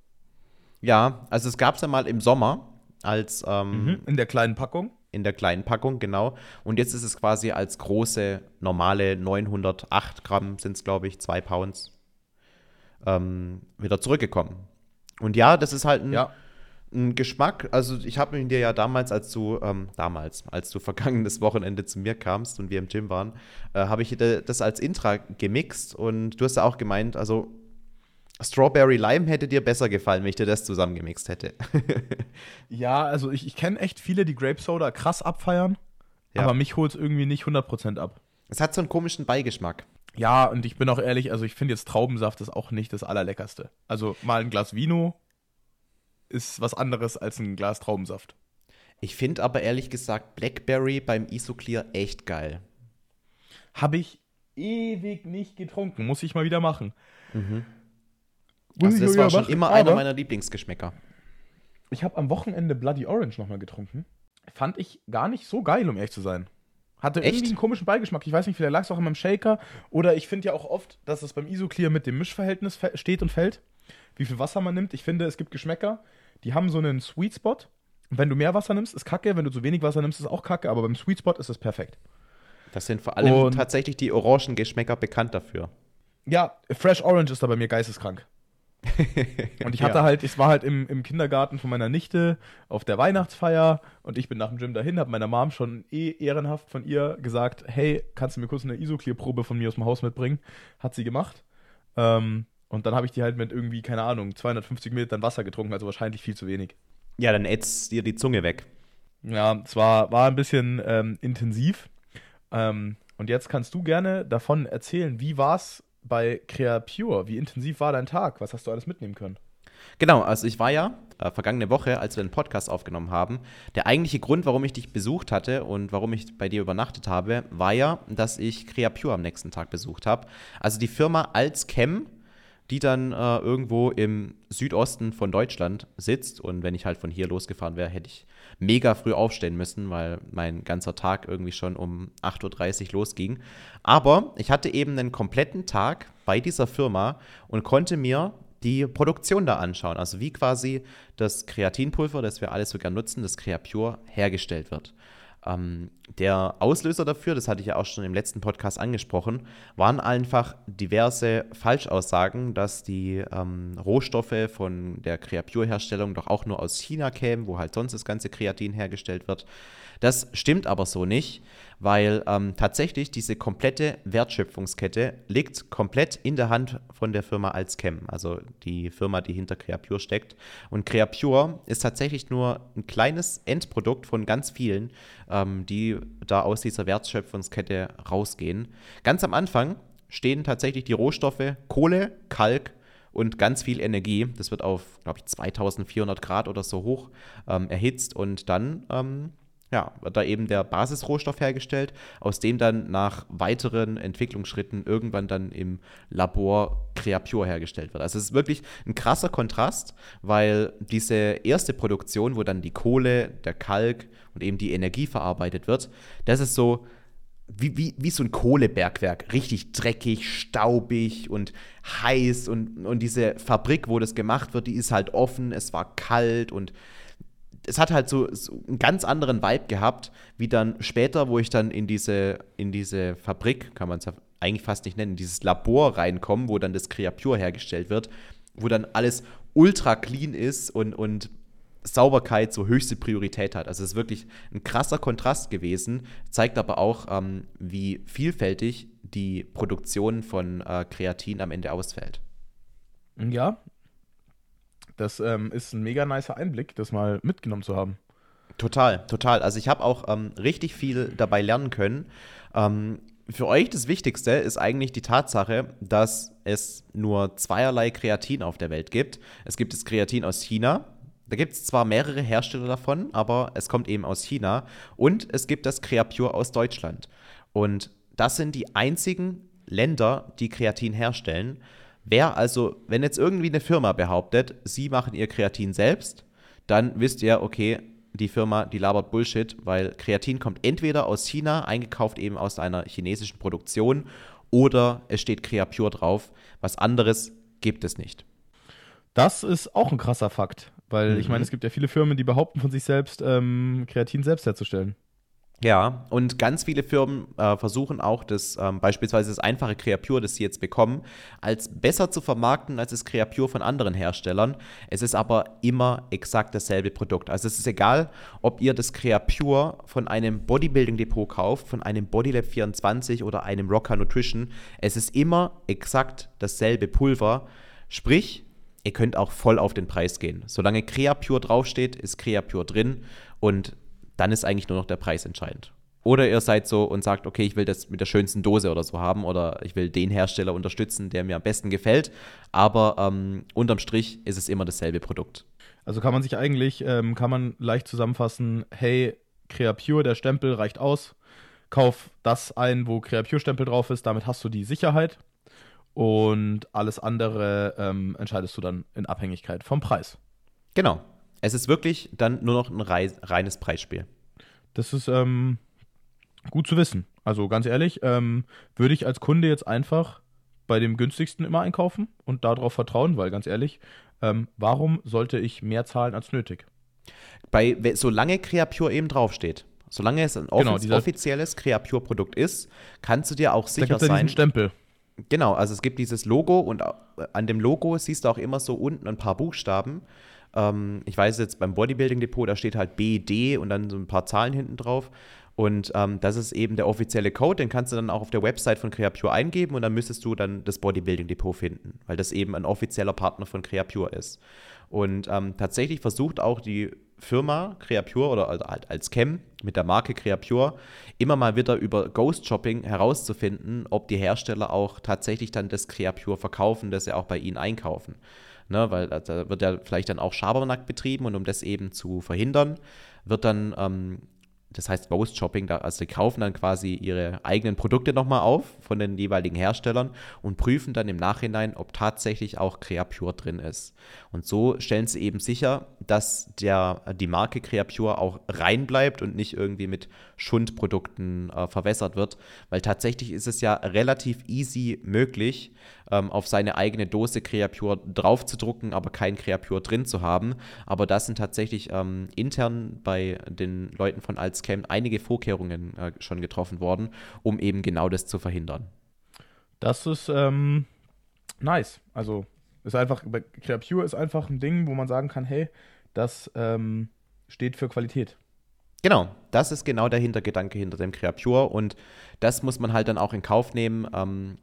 Ja, also es gab es ja mal im Sommer als ähm, In der kleinen Packung. in der kleinen Packung, genau. Und jetzt ist es quasi als große, normale 908 Gramm sind es, glaube ich, zwei Pounds, ähm, wieder zurückgekommen. Und ja, das ist halt ein, Ja. Ein Geschmack. Also ich habe ihn dir ja damals, als du, ähm, damals, als du *laughs* vergangenes Wochenende zu mir kamst und wir im Gym waren, äh, habe ich dir das als Intra gemixt und du hast ja auch gemeint, also Strawberry Lime hätte dir besser gefallen, wenn ich dir das zusammengemixt hätte. *laughs* Ja, also ich, ich kenne echt viele, die Grape Soda krass abfeiern. Ja. Aber mich holt es irgendwie nicht 100% ab. es hat so einen komischen Beigeschmack. Ja, und ich bin auch ehrlich, also ich finde jetzt Traubensaft ist auch nicht das allerleckerste. Also mal ein Glas Vino ist was anderes als ein Glas Traubensaft. Ich finde aber ehrlich gesagt Blackberry beim Isoclear echt geil. Habe ich ewig nicht getrunken. Muss ich mal wieder machen. Muss Also das war schon machen. immer einer meiner Lieblingsgeschmäcker. Ich habe am Wochenende Bloody Orange nochmal getrunken. Fand ich gar nicht so geil, um ehrlich zu sein. Hatte Echt? irgendwie einen komischen Beigeschmack. Ich weiß nicht, vielleicht lag es auch in meinem Shaker. Oder ich finde ja auch oft, dass es beim Isoclear mit dem Mischverhältnis steht und fällt. Wie viel Wasser man nimmt. Ich finde, es gibt Geschmäcker, die haben so einen Sweet Spot. Wenn du mehr Wasser nimmst, ist kacke. Wenn du zu wenig Wasser nimmst, ist auch kacke. Aber beim Sweet Spot ist es perfekt. Das sind vor allem Und- tatsächlich die Orangengeschmäcker bekannt dafür. Ja, Fresh Orange ist da bei mir geisteskrank. *laughs* Und ich hatte Ja. halt, ich war halt im, im Kindergarten von meiner Nichte auf der Weihnachtsfeier und ich bin nach dem Gym dahin, habe meiner Mom schon eh ehrenhaft von ihr gesagt, hey, kannst du mir kurz eine Isoclear-Probe von mir aus dem Haus mitbringen? Hat sie gemacht. Ähm, und dann habe ich die halt mit irgendwie, keine Ahnung, 250 Millilitern Wasser getrunken, also wahrscheinlich viel zu wenig. Ja, dann ätzt dir die Zunge weg. Ja, es war, war ein bisschen ähm, intensiv. Ähm, und jetzt kannst du gerne davon erzählen, wie war es bei Crea Pure? Wie intensiv war dein Tag? Was hast du alles mitnehmen können? Genau, also ich war ja äh, vergangene Woche, als wir den Podcast aufgenommen haben, der eigentliche Grund, warum ich dich besucht hatte und warum ich bei dir übernachtet habe, war ja, dass ich Crea Pure am nächsten Tag besucht habe. Also die Firma Alzchem die dann äh, irgendwo im Südosten von Deutschland sitzt. Und wenn ich halt von hier losgefahren wäre, hätte ich mega früh aufstehen müssen, weil mein ganzer Tag irgendwie schon um 8.30 Uhr losging. Aber ich hatte eben einen kompletten Tag bei dieser Firma und konnte mir die Produktion da anschauen. Also wie quasi das Kreatinpulver, das wir alles sogar nutzen, das Creapure, hergestellt wird. Ähm, der Auslöser dafür, das hatte ich ja auch schon im letzten Podcast angesprochen, waren einfach diverse Falschaussagen, dass die ähm, Rohstoffe von der Creapure-Herstellung doch auch nur aus China kämen, wo halt sonst das ganze Kreatin hergestellt wird. Das stimmt aber so nicht, weil ähm, tatsächlich diese komplette Wertschöpfungskette liegt komplett in der Hand von der Firma Alzchem, also die Firma, die hinter Creapure steckt. Und Creapure ist tatsächlich nur ein kleines Endprodukt von ganz vielen, ähm, die da aus dieser Wertschöpfungskette rausgehen. Ganz am Anfang stehen tatsächlich die Rohstoffe Kohle, Kalk, und ganz viel Energie. Das wird auf, glaube ich, 2400 Grad oder so hoch ähm, erhitzt und dann ähm, ja, wird da eben der Basisrohstoff hergestellt, aus dem dann nach weiteren Entwicklungsschritten irgendwann dann im Labor Creapure hergestellt wird. Also es ist wirklich ein krasser Kontrast, weil diese erste Produktion, wo dann die Kohle, der Kalk und eben die Energie verarbeitet wird, das ist so wie, wie, wie so ein Kohlebergwerk, richtig dreckig, staubig und heiß und, und diese Fabrik, wo das gemacht wird, die ist halt offen, es war kalt und es hat halt so, so, einen ganz anderen Vibe gehabt, wie dann später, wo ich dann in diese, in diese Fabrik, kann man es eigentlich fast nicht nennen, dieses Labor reinkomme, wo dann das Creapure hergestellt wird, wo dann alles ultra clean ist und, und Sauberkeit so höchste Priorität hat. Also es ist wirklich ein krasser Kontrast gewesen, zeigt aber auch, ähm, wie vielfältig die Produktion von äh, Kreatin am Ende ausfällt. Ja, das ähm, ist ein mega nicer Einblick, das mal mitgenommen zu haben. Total, total. Also ich habe auch ähm, richtig viel dabei lernen können. Ähm, für euch das Wichtigste ist eigentlich die Tatsache, dass es nur zweierlei Kreatin auf der Welt gibt. Es gibt das Kreatin aus China. Da gibt es zwar mehrere Hersteller davon, aber es kommt eben aus China. Und es gibt das Creapure aus Deutschland. Und das sind die einzigen Länder, die Kreatin herstellen. Wer also, wenn jetzt irgendwie eine Firma behauptet, sie machen ihr Kreatin selbst, dann wisst ihr, okay, die Firma, die labert Bullshit, weil Kreatin kommt entweder aus China, eingekauft eben aus einer chinesischen Produktion, oder es steht Creapure drauf. Was anderes gibt es nicht. Das ist auch ein krasser Fakt, weil mhm. ich meine, es gibt ja viele Firmen, die behaupten von sich selbst, ähm, Kreatin selbst herzustellen. Ja, und ganz viele Firmen äh, versuchen auch, das ähm, beispielsweise das einfache Creapure, das sie jetzt bekommen, als besser zu vermarkten als das Creapure von anderen Herstellern. Es ist aber immer exakt dasselbe Produkt. Also es ist egal, ob ihr das Creapure von einem Bodybuilding-Depot kauft, von einem Bodylab 24 oder einem Rocker Nutrition. Es ist immer exakt dasselbe Pulver. Sprich, ihr könnt auch voll auf den Preis gehen. Solange Creapure draufsteht, ist Creapure drin und dann ist eigentlich nur noch der Preis entscheidend. Oder ihr seid so und sagt, okay, ich will das mit der schönsten Dose oder so haben oder ich will den Hersteller unterstützen, der mir am besten gefällt. Aber ähm, unterm Strich ist es immer dasselbe Produkt. Also kann man sich eigentlich, ähm, kann man leicht zusammenfassen, hey, Creapure, der Stempel reicht aus. Kauf das ein, wo Creapure-Stempel drauf ist, damit hast du die Sicherheit. Und alles andere ähm, entscheidest du dann in Abhängigkeit vom Preis. Genau, es ist wirklich dann nur noch ein reines Preisspiel. Das ist ähm, gut zu wissen. Also ganz ehrlich, ähm, würde ich als Kunde jetzt einfach bei dem günstigsten immer einkaufen und darauf vertrauen, weil ganz ehrlich, ähm, warum sollte ich mehr zahlen als nötig? Bei, solange Creapure eben draufsteht, solange es ein genau, offiz offizielles Creapure-Produkt ist, kannst du dir auch sicher da sein. Ja Stempel. Genau, also es gibt dieses Logo und an dem Logo siehst du auch immer so unten ein paar Buchstaben. Ähm, ich weiß jetzt beim Bodybuilding Depot, da steht halt BD und dann so ein paar Zahlen hinten drauf. Und ähm, das ist eben der offizielle Code, den kannst du dann auch auf der Website von Creapure eingeben und dann müsstest du dann das Bodybuilding Depot finden, weil das eben ein offizieller Partner von Creapure ist. Und ähm, tatsächlich versucht auch die Firma Creapure oder halt als Chem mit der Marke Creapure immer mal wieder über Ghost Shopping herauszufinden, ob die Hersteller auch tatsächlich dann das Creapure verkaufen, das sie auch bei ihnen einkaufen ne, weil da wird ja vielleicht dann auch Schabernack betrieben und um das eben zu verhindern, wird dann ähm, das heißt Ghost Shopping, also sie kaufen dann quasi ihre eigenen Produkte nochmal auf von den jeweiligen Herstellern und prüfen dann im Nachhinein, ob tatsächlich auch Creapure drin ist. Und so stellen sie eben sicher, dass der, die Marke Creapure auch rein bleibt und nicht irgendwie mit Schundprodukten äh, verwässert wird, weil tatsächlich ist es ja relativ easy möglich, ähm, auf seine eigene Dose Creapure draufzudrucken, aber kein Creapure drin zu haben. Aber das sind tatsächlich ähm, intern bei den Leuten von Altscam einige Vorkehrungen äh, schon getroffen worden, um eben genau das zu verhindern. Das ist ähm, nice. Also ist einfach, Creapure ist einfach ein Ding, wo man sagen kann, hey, das ähm, steht für Qualität. Genau, das ist genau der Hintergedanke hinter dem Creapure und das muss man halt dann auch in Kauf nehmen, ähm,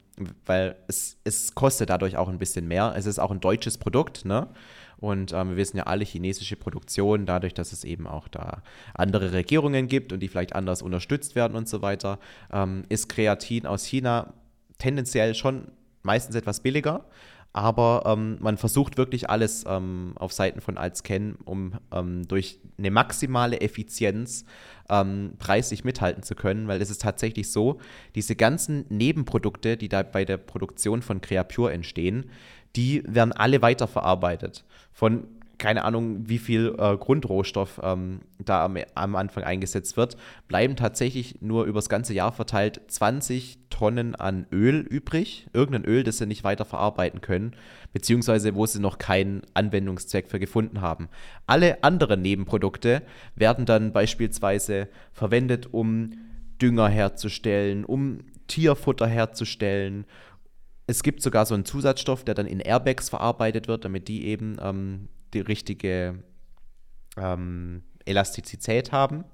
weil es, es kostet dadurch auch ein bisschen mehr. Es ist auch ein deutsches Produkt, ne? Und ähm, wir wissen ja alle, chinesische Produktion, dadurch, dass es eben auch da andere Regierungen gibt und die vielleicht anders unterstützt werden und so weiter, ähm, ist Kreatin aus China tendenziell schon meistens etwas billiger. Aber ähm, man versucht wirklich alles ähm, auf Seiten von Altscan, um ähm, durch eine maximale Effizienz ähm, preislich mithalten zu können, weil es ist tatsächlich so, diese ganzen Nebenprodukte, die da bei der Produktion von Creapure entstehen, die werden alle weiterverarbeitet. Von keine Ahnung, wie viel äh, Grundrohstoff ähm, da am, am, Anfang eingesetzt wird, bleiben tatsächlich nur übers ganze Jahr verteilt 20 Tonnen an Öl übrig. Irgendein Öl, das sie nicht weiter verarbeiten können, beziehungsweise wo sie noch keinen Anwendungszweck für gefunden haben. Alle anderen Nebenprodukte werden dann beispielsweise verwendet, um Dünger herzustellen, um Tierfutter herzustellen. Es gibt sogar so einen Zusatzstoff, der dann in Airbags verarbeitet wird, damit die eben ähm, die richtige ähm, Elastizität haben.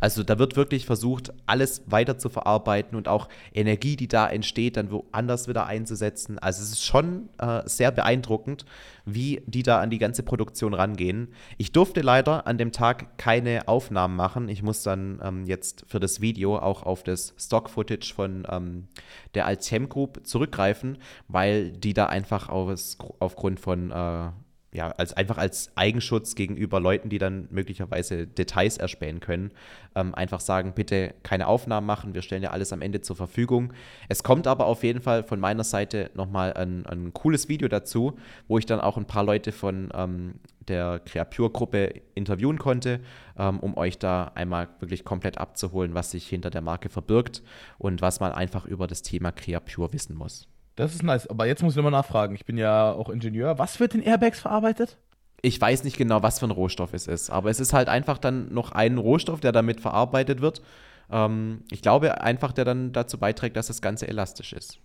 Also da wird wirklich versucht, alles weiter zu verarbeiten und auch Energie, die da entsteht, dann woanders wieder einzusetzen. Also es ist schon äh, sehr beeindruckend, wie die da an die ganze Produktion rangehen. Ich durfte leider an dem Tag keine Aufnahmen machen. Ich muss dann ähm, jetzt für das Video auch auf das Stock-Footage von ähm, der Alchem Group zurückgreifen, weil die da einfach aus, aufgrund von äh, ja, als einfach als Eigenschutz gegenüber Leuten, die dann möglicherweise Details erspähen können, ähm, einfach sagen, bitte keine Aufnahmen machen, wir stellen ja alles am Ende zur Verfügung. Es kommt aber auf jeden Fall von meiner Seite nochmal ein, ein cooles Video dazu, wo ich dann auch ein paar Leute von ähm, der Creapure-Gruppe interviewen konnte, ähm, um euch da einmal wirklich komplett abzuholen, was sich hinter der Marke verbirgt und was man einfach über das Thema Creapure wissen muss. Das ist nice. Aber jetzt muss ich nochmal nachfragen. Ich bin ja auch Ingenieur. Was wird in Airbags verarbeitet? Ich weiß nicht genau, was für ein Rohstoff es ist, aber es ist halt einfach dann noch ein Rohstoff, der damit verarbeitet wird. Ähm, ich glaube einfach, der dann dazu beiträgt, dass das Ganze elastisch ist.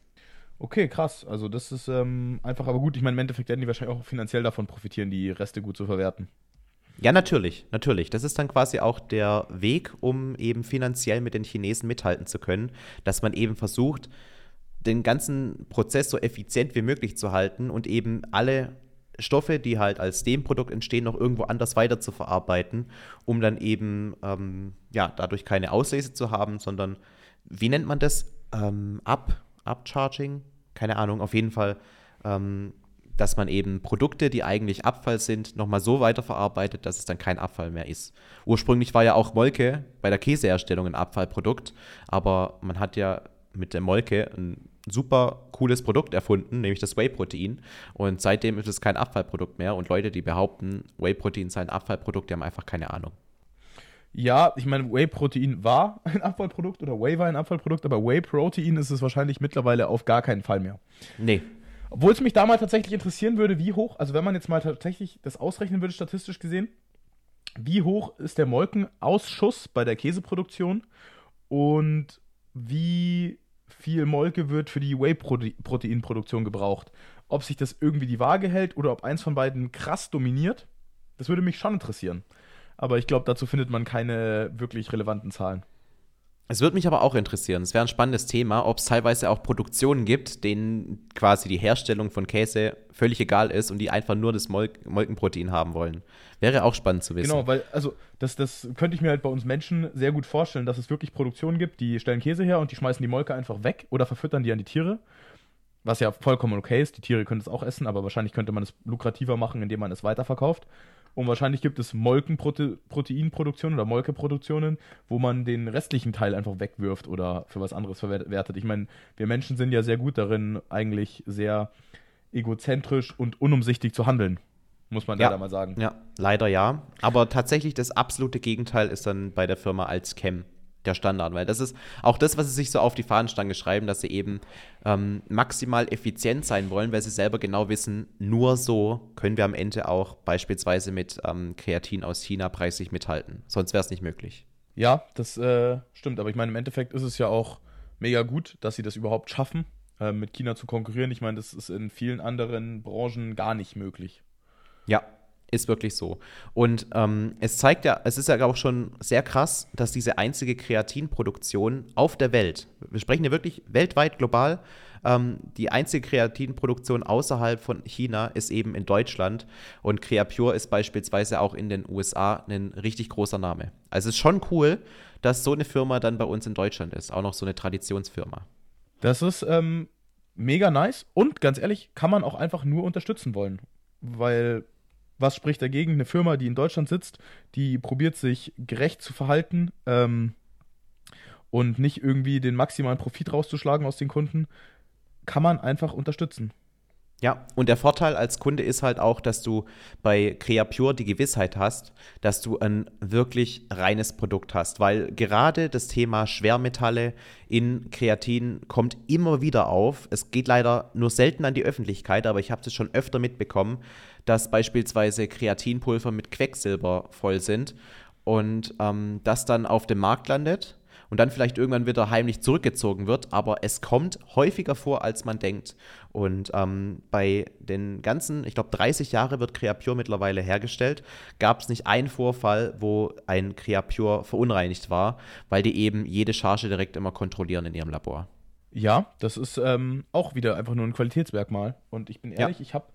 Okay, krass. Also das ist ähm, einfach, aber gut. Ich meine, im Endeffekt werden die wahrscheinlich auch finanziell davon profitieren, die Reste gut zu verwerten. Ja, natürlich, natürlich. Das ist dann quasi auch der Weg, um eben finanziell mit den Chinesen mithalten zu können, dass man eben versucht, den ganzen Prozess so effizient wie möglich zu halten und eben alle Stoffe, die halt als dem Produkt entstehen, noch irgendwo anders weiter zu verarbeiten, um dann eben ähm, ja dadurch keine Auslese zu haben, sondern wie nennt man das? Ähm, Up, Upcharging? Keine Ahnung, auf jeden Fall, ähm, dass man eben Produkte, die eigentlich Abfall sind, nochmal so weiterverarbeitet, dass es dann kein Abfall mehr ist. Ursprünglich war ja auch Molke bei der Käseherstellung ein Abfallprodukt, aber man hat ja mit der Molke ein super cooles Produkt erfunden, nämlich das Whey-Protein. Und seitdem ist es kein Abfallprodukt mehr. Und Leute, die behaupten, Whey-Protein sei ein Abfallprodukt, die haben einfach keine Ahnung. Ja, ich meine, Whey-Protein war *laughs* ein Abfallprodukt oder Whey war ein Abfallprodukt, aber Whey-Protein ist es wahrscheinlich mittlerweile auf gar keinen Fall mehr. Nee. Obwohl es mich da mal tatsächlich interessieren würde, wie hoch, also wenn man jetzt mal tatsächlich das ausrechnen würde, statistisch gesehen, wie hoch ist der Molkenausschuss bei der Käseproduktion und wie viel Molke wird für die Whey-Proteinproduktion gebraucht. Ob sich das irgendwie die Waage hält oder ob eins von beiden krass dominiert, das würde mich schon interessieren. Aber ich glaube, dazu findet man keine wirklich relevanten Zahlen. Es würde mich aber auch interessieren. Es wäre ein spannendes Thema, ob es teilweise auch Produktionen gibt, denen quasi die Herstellung von Käse völlig egal ist und die einfach nur das Mol Molkenprotein haben wollen. Wäre auch spannend zu wissen. Genau, weil, also, das, das könnte ich mir halt bei uns Menschen sehr gut vorstellen, dass es wirklich Produktionen gibt, die stellen Käse her und die schmeißen die Molke einfach weg oder verfüttern die an die Tiere. Was ja vollkommen okay ist. Die Tiere können es auch essen, aber wahrscheinlich könnte man es lukrativer machen, indem man es weiterverkauft. Und wahrscheinlich gibt es Molkenproteinproduktionen oder Molkeproduktionen, wo man den restlichen Teil einfach wegwirft oder für was anderes verwertet. Ich meine, wir Menschen sind ja sehr gut darin, eigentlich sehr egozentrisch und unumsichtig zu handeln. Muss man Ja. leider mal sagen. Ja, leider ja. Aber tatsächlich das absolute Gegenteil ist dann bei der Firma Alzchem der Standard, weil das ist auch das, was sie sich so auf die Fahnenstange schreiben, dass sie eben ähm, maximal effizient sein wollen, weil sie selber genau wissen, nur so können wir am Ende auch beispielsweise mit ähm, Kreatin aus China preislich mithalten. Sonst wäre es nicht möglich. Ja, das äh, stimmt. Aber ich meine, im Endeffekt ist es ja auch mega gut, dass sie das überhaupt schaffen, äh, mit China zu konkurrieren. Ich meine, das ist in vielen anderen Branchen gar nicht möglich. Ja, ist wirklich so. Und ähm, es zeigt ja, es ist ja auch schon sehr krass, dass diese einzige Kreatinproduktion auf der Welt, wir sprechen ja wirklich weltweit, global, ähm, die einzige Kreatinproduktion außerhalb von China ist eben in Deutschland. Und Creapure ist beispielsweise auch in den USA ein richtig großer Name. Also es ist schon cool, dass so eine Firma dann bei uns in Deutschland ist, auch noch so eine Traditionsfirma. Das ist ähm, mega nice und ganz ehrlich, kann man auch einfach nur unterstützen wollen. Weil was spricht dagegen? Eine Firma, die in Deutschland sitzt, die probiert sich gerecht zu verhalten ähm, und nicht irgendwie den maximalen Profit rauszuschlagen aus den Kunden, kann man einfach unterstützen. Ja, und der Vorteil als Kunde ist halt auch, dass du bei Creapure die Gewissheit hast, dass du ein wirklich reines Produkt hast, weil gerade das Thema Schwermetalle in Kreatin kommt immer wieder auf. Es geht leider nur selten an die Öffentlichkeit, aber ich habe es schon öfter mitbekommen, dass beispielsweise Kreatinpulver mit Quecksilber voll sind und ähm, das dann auf dem Markt landet und dann vielleicht irgendwann wieder heimlich zurückgezogen wird, aber es kommt häufiger vor, als man denkt. Und ähm, bei den ganzen, ich glaube 30 Jahre wird Creapure mittlerweile hergestellt, gab es nicht einen Vorfall, wo ein Creapure verunreinigt war, weil die eben jede Charge direkt immer kontrollieren in ihrem Labor. Ja, das ist ähm, auch wieder einfach nur ein Qualitätsmerkmal. Und ich bin Ja. ehrlich, ich habe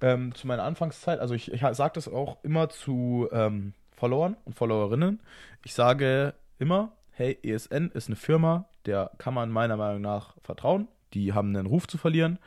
ähm, zu meiner Anfangszeit, also ich, ich sage das auch immer zu ähm, Followern und Followerinnen. Ich sage immer, hey, ESN ist eine Firma, der kann man meiner Meinung nach vertrauen. Die haben einen Ruf zu verlieren.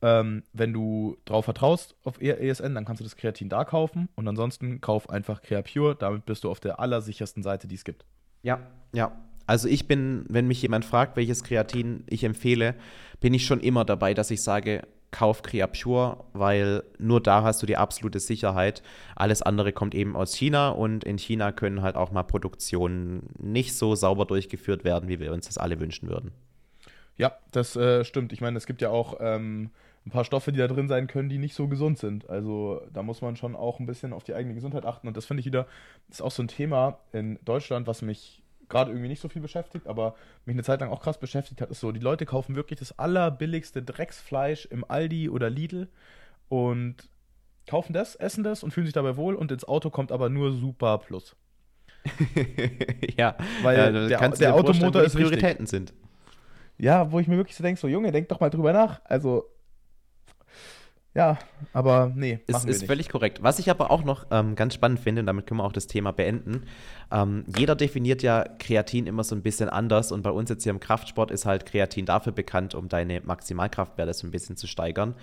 Ähm, wenn du drauf vertraust auf E- ESN, dann kannst du das Kreatin da kaufen und ansonsten kauf einfach Creapure. Damit bist du auf der allersichersten Seite, die es gibt. Ja, ja. Also ich bin, wenn mich jemand fragt, welches Kreatin ich empfehle, bin ich schon immer dabei, dass ich sage, kauf Creapure, weil nur da hast du die absolute Sicherheit. Alles andere kommt eben aus China und in China können halt auch mal Produktionen nicht so sauber durchgeführt werden, wie wir uns das alle wünschen würden. Ja, das äh, stimmt. Ich meine, es gibt ja auch ähm, ein paar Stoffe, die da drin sein können, die nicht so gesund sind. Also da muss man schon auch ein bisschen auf die eigene Gesundheit achten. Und das finde ich wieder, ist auch so ein Thema in Deutschland, was mich gerade irgendwie nicht so viel beschäftigt, aber mich eine Zeit lang auch krass beschäftigt hat, ist so, die Leute kaufen wirklich das allerbilligste Drecksfleisch im Aldi oder Lidl und kaufen das, essen das und fühlen sich dabei wohl und ins Auto kommt aber nur Super Plus. *laughs* ja, Weil ja, da der- der Automotor ist. Prioritäten sind. Ja, wo ich mir wirklich so denke, so Junge, denk doch mal drüber nach. Also, ja, aber nee, Ist, ist völlig korrekt. Was ich aber auch noch ähm, ganz spannend finde, und damit können wir auch das Thema beenden, ähm, jeder definiert ja Kreatin immer so ein bisschen anders und bei uns jetzt hier im Kraftsport ist halt Kreatin dafür bekannt, um deine Maximalkraftwerte so ein bisschen zu steigern.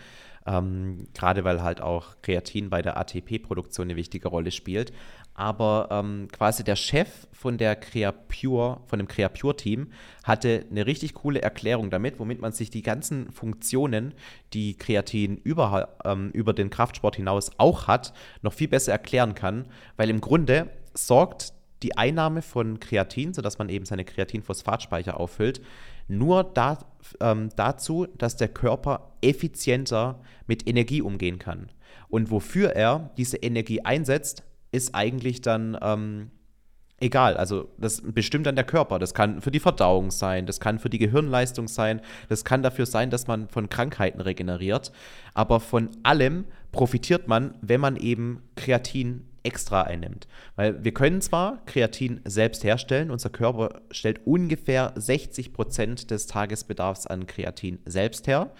Ähm, Gerade weil halt auch Kreatin bei der ATP-Produktion eine wichtige Rolle spielt. Aber ähm, quasi der Chef von der Creapure, von dem Creapure-Team, hatte eine richtig coole Erklärung damit, womit man sich die ganzen Funktionen, die Kreatin über, ähm, über den Kraftsport hinaus auch hat, noch viel besser erklären kann. Weil im Grunde sorgt die Einnahme von Kreatin, sodass man eben seine Kreatinphosphatspeicher auffüllt, nur da, ähm, dazu, dass der Körper effizienter mit Energie umgehen kann. Und wofür er diese Energie einsetzt, ist eigentlich dann ähm, egal. Also das bestimmt dann der Körper. Das kann für die Verdauung sein, das kann für die Gehirnleistung sein, das kann dafür sein, dass man von Krankheiten regeneriert. Aber von allem profitiert man, wenn man eben Kreatin extra einnimmt. Weil wir können zwar Kreatin selbst herstellen, unser Körper stellt ungefähr 60 Prozent des Tagesbedarfs an Kreatin selbst her,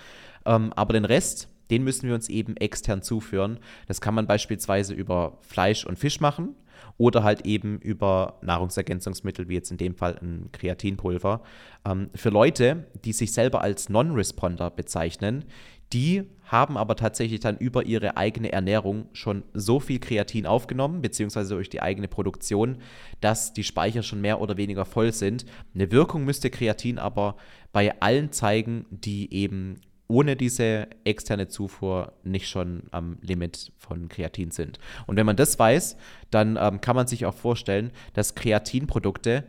ähm, aber den Rest, den müssen wir uns eben extern zuführen. Das kann man beispielsweise über Fleisch und Fisch machen oder halt eben über Nahrungsergänzungsmittel, wie jetzt in dem Fall ein Kreatinpulver. Ähm, für Leute, die sich selber als Non-Responder bezeichnen, Die haben aber tatsächlich dann über ihre eigene Ernährung schon so viel Kreatin aufgenommen, beziehungsweise durch die eigene Produktion, dass die Speicher schon mehr oder weniger voll sind. Eine Wirkung müsste Kreatin aber bei allen zeigen, die eben ohne diese externe Zufuhr nicht schon am Limit von Kreatin sind. Und wenn man das weiß, dann ähm, kann man sich auch vorstellen, dass Kreatinprodukte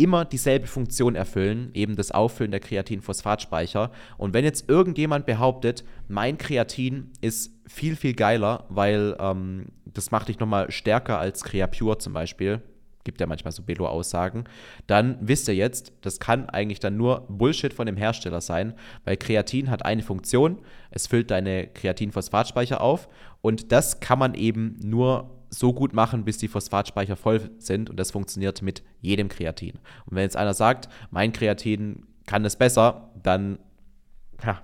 immer dieselbe Funktion erfüllen, eben das Auffüllen der Kreatinphosphatspeicher. Und wenn jetzt irgendjemand behauptet, mein Kreatin ist viel, viel geiler, weil ähm, das macht dich nochmal stärker als Creapure zum Beispiel, gibt ja manchmal so Belo-Aussagen, dann wisst ihr jetzt, das kann eigentlich dann nur Bullshit von dem Hersteller sein, weil Kreatin hat eine Funktion, es füllt deine Kreatinphosphatspeicher auf und das kann man eben nur so gut machen, bis die Phosphatspeicher voll sind und das funktioniert mit jedem Kreatin. Und wenn jetzt einer sagt, mein Kreatin kann es besser, dann, ja,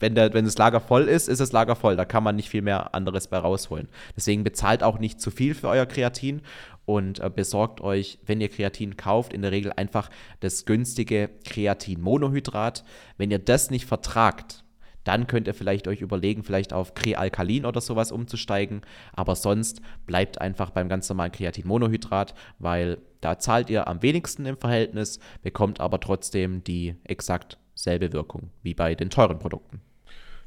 wenn, der, wenn das Lager voll ist, ist das Lager voll. Da kann man nicht viel mehr anderes bei rausholen. Deswegen bezahlt auch nicht zu viel für euer Kreatin und äh, besorgt euch, wenn ihr Kreatin kauft, in der Regel einfach das günstige Kreatinmonohydrat. Wenn ihr das nicht vertragt, dann könnt ihr vielleicht euch überlegen, vielleicht auf Krealkalin oder sowas umzusteigen. Aber sonst bleibt einfach beim ganz normalen Kreatinmonohydrat, weil da zahlt ihr am wenigsten im Verhältnis, bekommt aber trotzdem die exakt selbe Wirkung wie bei den teuren Produkten.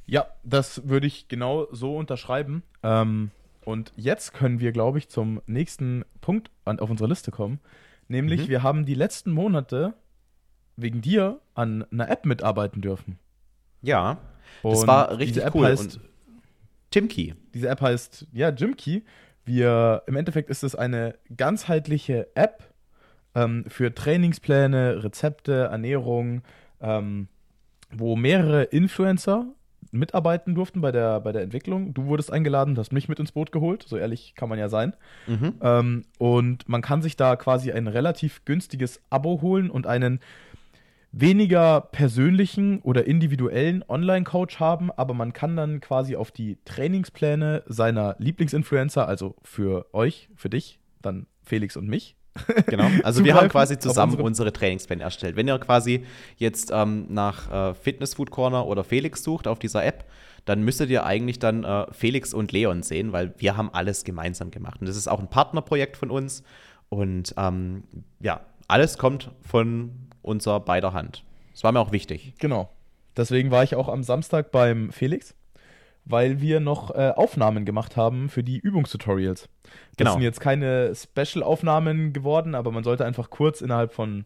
Ja, das würde ich genau so unterschreiben. Ähm, und jetzt können wir, glaube ich, zum nächsten Punkt an, auf unserer Liste kommen. Nämlich, mhm. wir haben die letzten Monate wegen dir an einer App mitarbeiten dürfen. Ja, das und war richtig App cool. Heißt, Jimkey. Diese App heißt, ja, Jimkey. Wir, im Endeffekt ist es eine ganzheitliche App ähm, für Trainingspläne, Rezepte, Ernährung, ähm, wo mehrere Influencer mitarbeiten durften bei der, bei der Entwicklung. Du wurdest eingeladen, hast mich mit ins Boot geholt, so ehrlich kann man ja sein. Mhm. Ähm, und man kann sich da quasi ein relativ günstiges Abo holen und einen weniger persönlichen oder individuellen Online-Coach haben, aber man kann dann quasi auf die Trainingspläne seiner Lieblingsinfluencer, also für euch, für dich, dann Felix und mich. *laughs* Genau, also wir haben quasi zusammen unsere, unsere, Trainingspläne erstellt. Wenn ihr quasi jetzt ähm, nach äh, Fitness Food Corner oder Felix sucht auf dieser App, dann müsstet ihr eigentlich dann äh, Felix und Leon sehen, weil wir haben alles gemeinsam gemacht. Und das ist auch ein Partnerprojekt von uns. Und ähm, ja, alles kommt von unser beider Hand. Das war mir auch wichtig. Genau. Deswegen war ich auch am Samstag beim Felix, weil wir noch äh, Aufnahmen gemacht haben für die Übungstutorials. Das genau. sind jetzt keine Special-Aufnahmen geworden, aber man sollte einfach kurz innerhalb von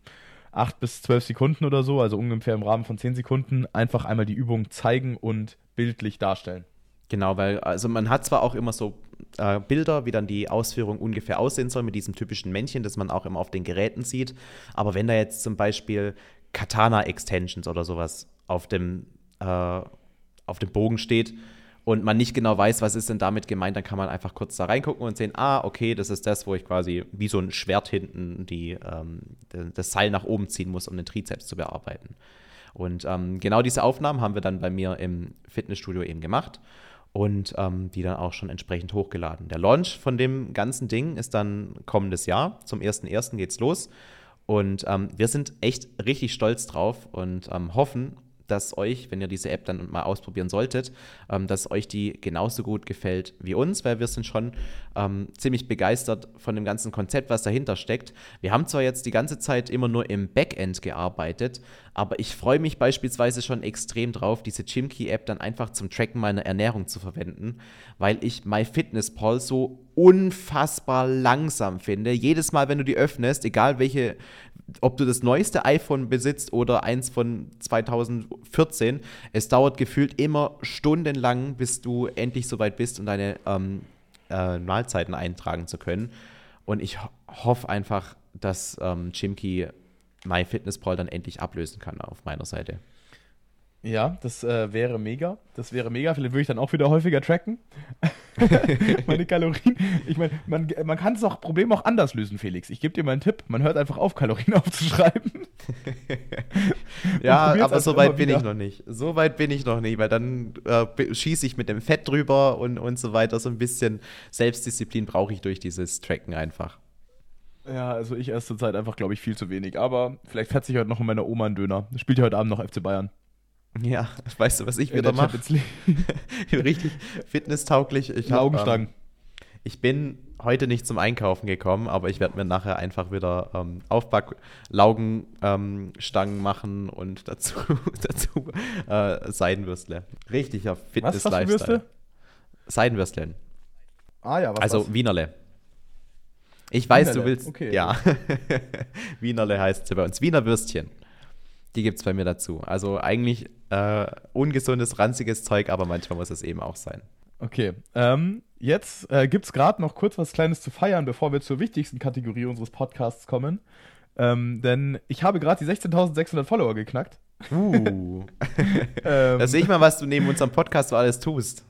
acht bis zwölf Sekunden oder so, also ungefähr im Rahmen von zehn Sekunden, einfach einmal die Übung zeigen und bildlich darstellen. Genau, weil also man hat zwar auch immer so äh, Bilder, wie dann die Ausführung ungefähr aussehen soll mit diesem typischen Männchen, das man auch immer auf den Geräten sieht. Aber wenn da jetzt zum Beispiel Katana-Extensions oder sowas auf dem, äh, auf dem Bogen steht und man nicht genau weiß, was ist denn damit gemeint, dann kann man einfach kurz da reingucken und sehen, ah, okay, das ist das, wo ich quasi wie so ein Schwert hinten die, ähm, das Seil nach oben ziehen muss, um den Trizeps zu bearbeiten. Und ähm, genau diese Aufnahmen haben wir dann bei mir im Fitnessstudio eben gemacht und ähm, die dann auch schon entsprechend hochgeladen. Der Launch von dem ganzen Ding ist dann kommendes Jahr. Zum 1.1. geht's los. Und ähm, wir sind echt richtig stolz drauf und ähm, hoffen, dass euch, wenn ihr diese App dann mal ausprobieren solltet, ähm, dass euch die genauso gut gefällt wie uns, weil wir sind schon ähm, ziemlich begeistert von dem ganzen Konzept, was dahinter steckt. Wir haben zwar jetzt die ganze Zeit immer nur im Backend gearbeitet, aber ich freue mich beispielsweise schon extrem drauf, diese Chimkey-App dann einfach zum Tracken meiner Ernährung zu verwenden, weil ich MyFitnessPal so unfassbar langsam finde. Jedes Mal, wenn du die öffnest, egal welche, ob du das neueste iPhone besitzt oder eins von 2014, es dauert gefühlt immer stundenlang, bis du endlich soweit bist, um deine ähm, äh, Mahlzeiten eintragen zu können. Und ich ho hoffe einfach, dass ähm, Chimkey MyFitnessPal dann endlich ablösen kann auf meiner Seite. Ja, das äh, wäre mega. Das wäre mega. Vielleicht würde ich dann auch wieder häufiger tracken. *laughs* Meine Kalorien. Ich meine, man, man kann das auch Problem auch anders lösen, Felix. Ich gebe dir mal einen Tipp. Man hört einfach auf, Kalorien *laughs* aufzuschreiben. *laughs* ja, aber so weit bin ich noch nicht. So weit bin ich noch nicht, weil dann äh, schieße ich mit dem Fett drüber und, und so weiter. So ein bisschen Selbstdisziplin brauche ich durch dieses Tracken einfach. Ja, also ich esse zurzeit einfach, glaube ich, viel zu wenig. Aber vielleicht fetze ich heute noch in meiner Oma einen Döner. Spielt ja heute Abend noch FC Bayern. Ja, weißt du, was ich wieder mache? *laughs* Richtig fitnesstauglich. Ich hab, Laugenstangen. Ähm, ich bin heute nicht zum Einkaufen gekommen, aber ich werde mir nachher einfach wieder ähm, Aufback-Laugenstangen ähm, machen und *laughs* dazu, dazu äh, Seidenwürstle. Richtiger Fitness-Lifestyle. Seidenwürsteln. Ah ja, was Also was? Wienerle. Ich weiß, Wienerle, du willst. okay. Ja. *laughs* Wienerle heißt sie bei uns. Wiener Würstchen. Die gibt es bei mir dazu. Also eigentlich äh, ungesundes, ranziges Zeug, aber manchmal muss es eben auch sein. Okay, ähm, jetzt äh, gibt es gerade noch kurz was Kleines zu feiern, bevor wir zur wichtigsten Kategorie unseres Podcasts kommen. Ähm, denn ich habe gerade die 16.600 Follower geknackt. Uh. *laughs* Ähm, da sehe ich mal, was du neben unserem Podcast so alles tust.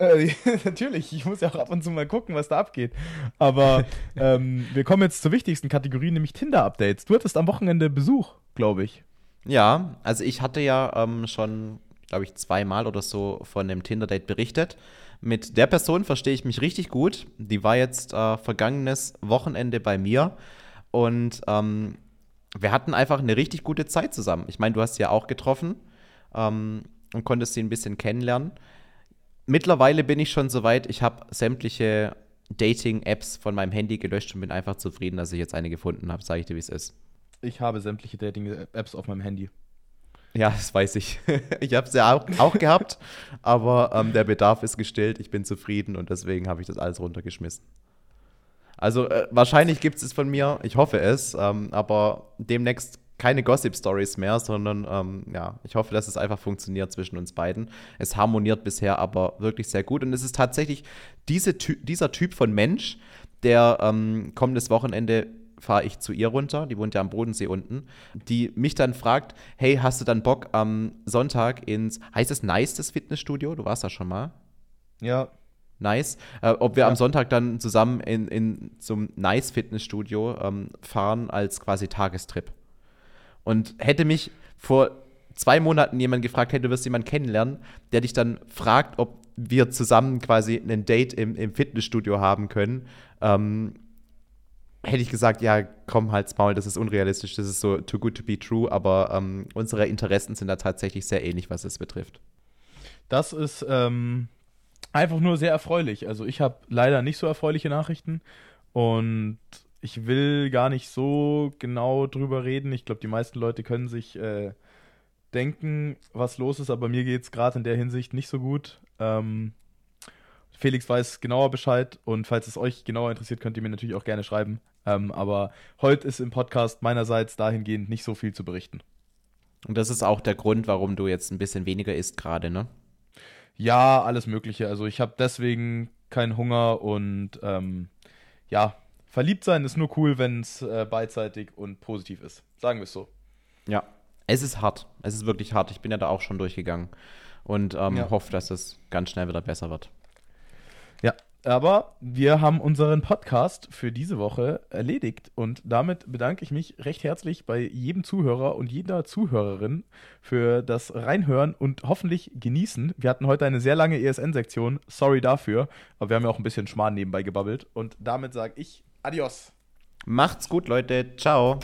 Äh, *laughs* natürlich, ich muss ja auch ab und zu mal gucken, was da abgeht. Aber *laughs* ähm, wir kommen jetzt zur wichtigsten Kategorie, nämlich Tinder-Updates. Du hattest am Wochenende Besuch, glaube ich. Ja, also ich hatte ja ähm, schon, glaube ich, zweimal oder so von einem Tinder-Date berichtet. Mit der Person verstehe ich mich richtig gut. Die war jetzt äh, vergangenes Wochenende bei mir und ähm, wir hatten einfach eine richtig gute Zeit zusammen. Ich meine, du hast sie ja auch getroffen ähm, und konntest sie ein bisschen kennenlernen. Mittlerweile bin ich schon so weit, ich habe sämtliche Dating-Apps von meinem Handy gelöscht und bin einfach zufrieden, dass ich jetzt eine gefunden habe. Sage ich dir, wie es ist. Ich habe sämtliche Dating-Apps auf meinem Handy. Ja, das weiß ich. *laughs* Ich habe es ja auch, auch gehabt, aber ähm, der Bedarf ist gestillt. Ich bin zufrieden und deswegen habe ich das alles runtergeschmissen. Also äh, wahrscheinlich gibt es von mir, ich hoffe es, ähm, aber demnächst keine Gossip-Stories mehr, sondern ähm, ja, ich hoffe, dass es einfach funktioniert zwischen uns beiden. Es harmoniert bisher aber wirklich sehr gut und es ist tatsächlich diese, dieser Typ von Mensch, der ähm, kommendes Wochenende fahre ich zu ihr runter, die wohnt ja am Bodensee unten, die mich dann fragt, hey, hast du dann Bock am Sonntag ins, heißt es Nice, das Fitnessstudio? Du warst da schon mal? Ja, Nice. Äh, ob wir Ja. am Sonntag dann zusammen in, in zum Nice Fitnessstudio ähm, fahren als quasi Tagestrip. Und hätte mich vor zwei Monaten jemand gefragt, hey, du wirst jemanden kennenlernen, der dich dann fragt, ob wir zusammen quasi ein Date im, im Fitnessstudio haben können, ähm, hätte ich gesagt, ja, komm, halt's Maul, das ist unrealistisch, das ist so too good to be true, aber ähm, unsere Interessen sind da tatsächlich sehr ähnlich, was es betrifft. Das ist ähm, einfach nur sehr erfreulich. Also ich habe leider nicht so erfreuliche Nachrichten und ich will gar nicht so genau drüber reden. Ich glaube, die meisten Leute können sich äh, denken, was los ist, aber mir geht es gerade in der Hinsicht nicht so gut. Ähm, Felix weiß genauer Bescheid und falls es euch genauer interessiert, könnt ihr mir natürlich auch gerne schreiben. Ähm, aber heute ist im Podcast meinerseits dahingehend nicht so viel zu berichten. Und das ist auch der Grund, warum du jetzt ein bisschen weniger isst gerade, ne? Ja, alles Mögliche. Also ich habe deswegen keinen Hunger und ähm, ja, verliebt sein ist nur cool, wenn es äh, beidseitig und positiv ist. Sagen wir es so. Ja. Es ist hart. Es ist wirklich hart. Ich bin ja da auch schon durchgegangen und ähm, Ja. hoffe, dass es ganz schnell wieder besser wird. Ja, aber wir haben unseren Podcast für diese Woche erledigt und damit bedanke ich mich recht herzlich bei jedem Zuhörer und jeder Zuhörerin für das Reinhören und hoffentlich genießen. Wir hatten heute eine sehr lange ESN-Sektion, sorry dafür, aber wir haben ja auch ein bisschen Schmarrn nebenbei gebabbelt und damit sage ich Adios. Macht's gut, Leute. Ciao.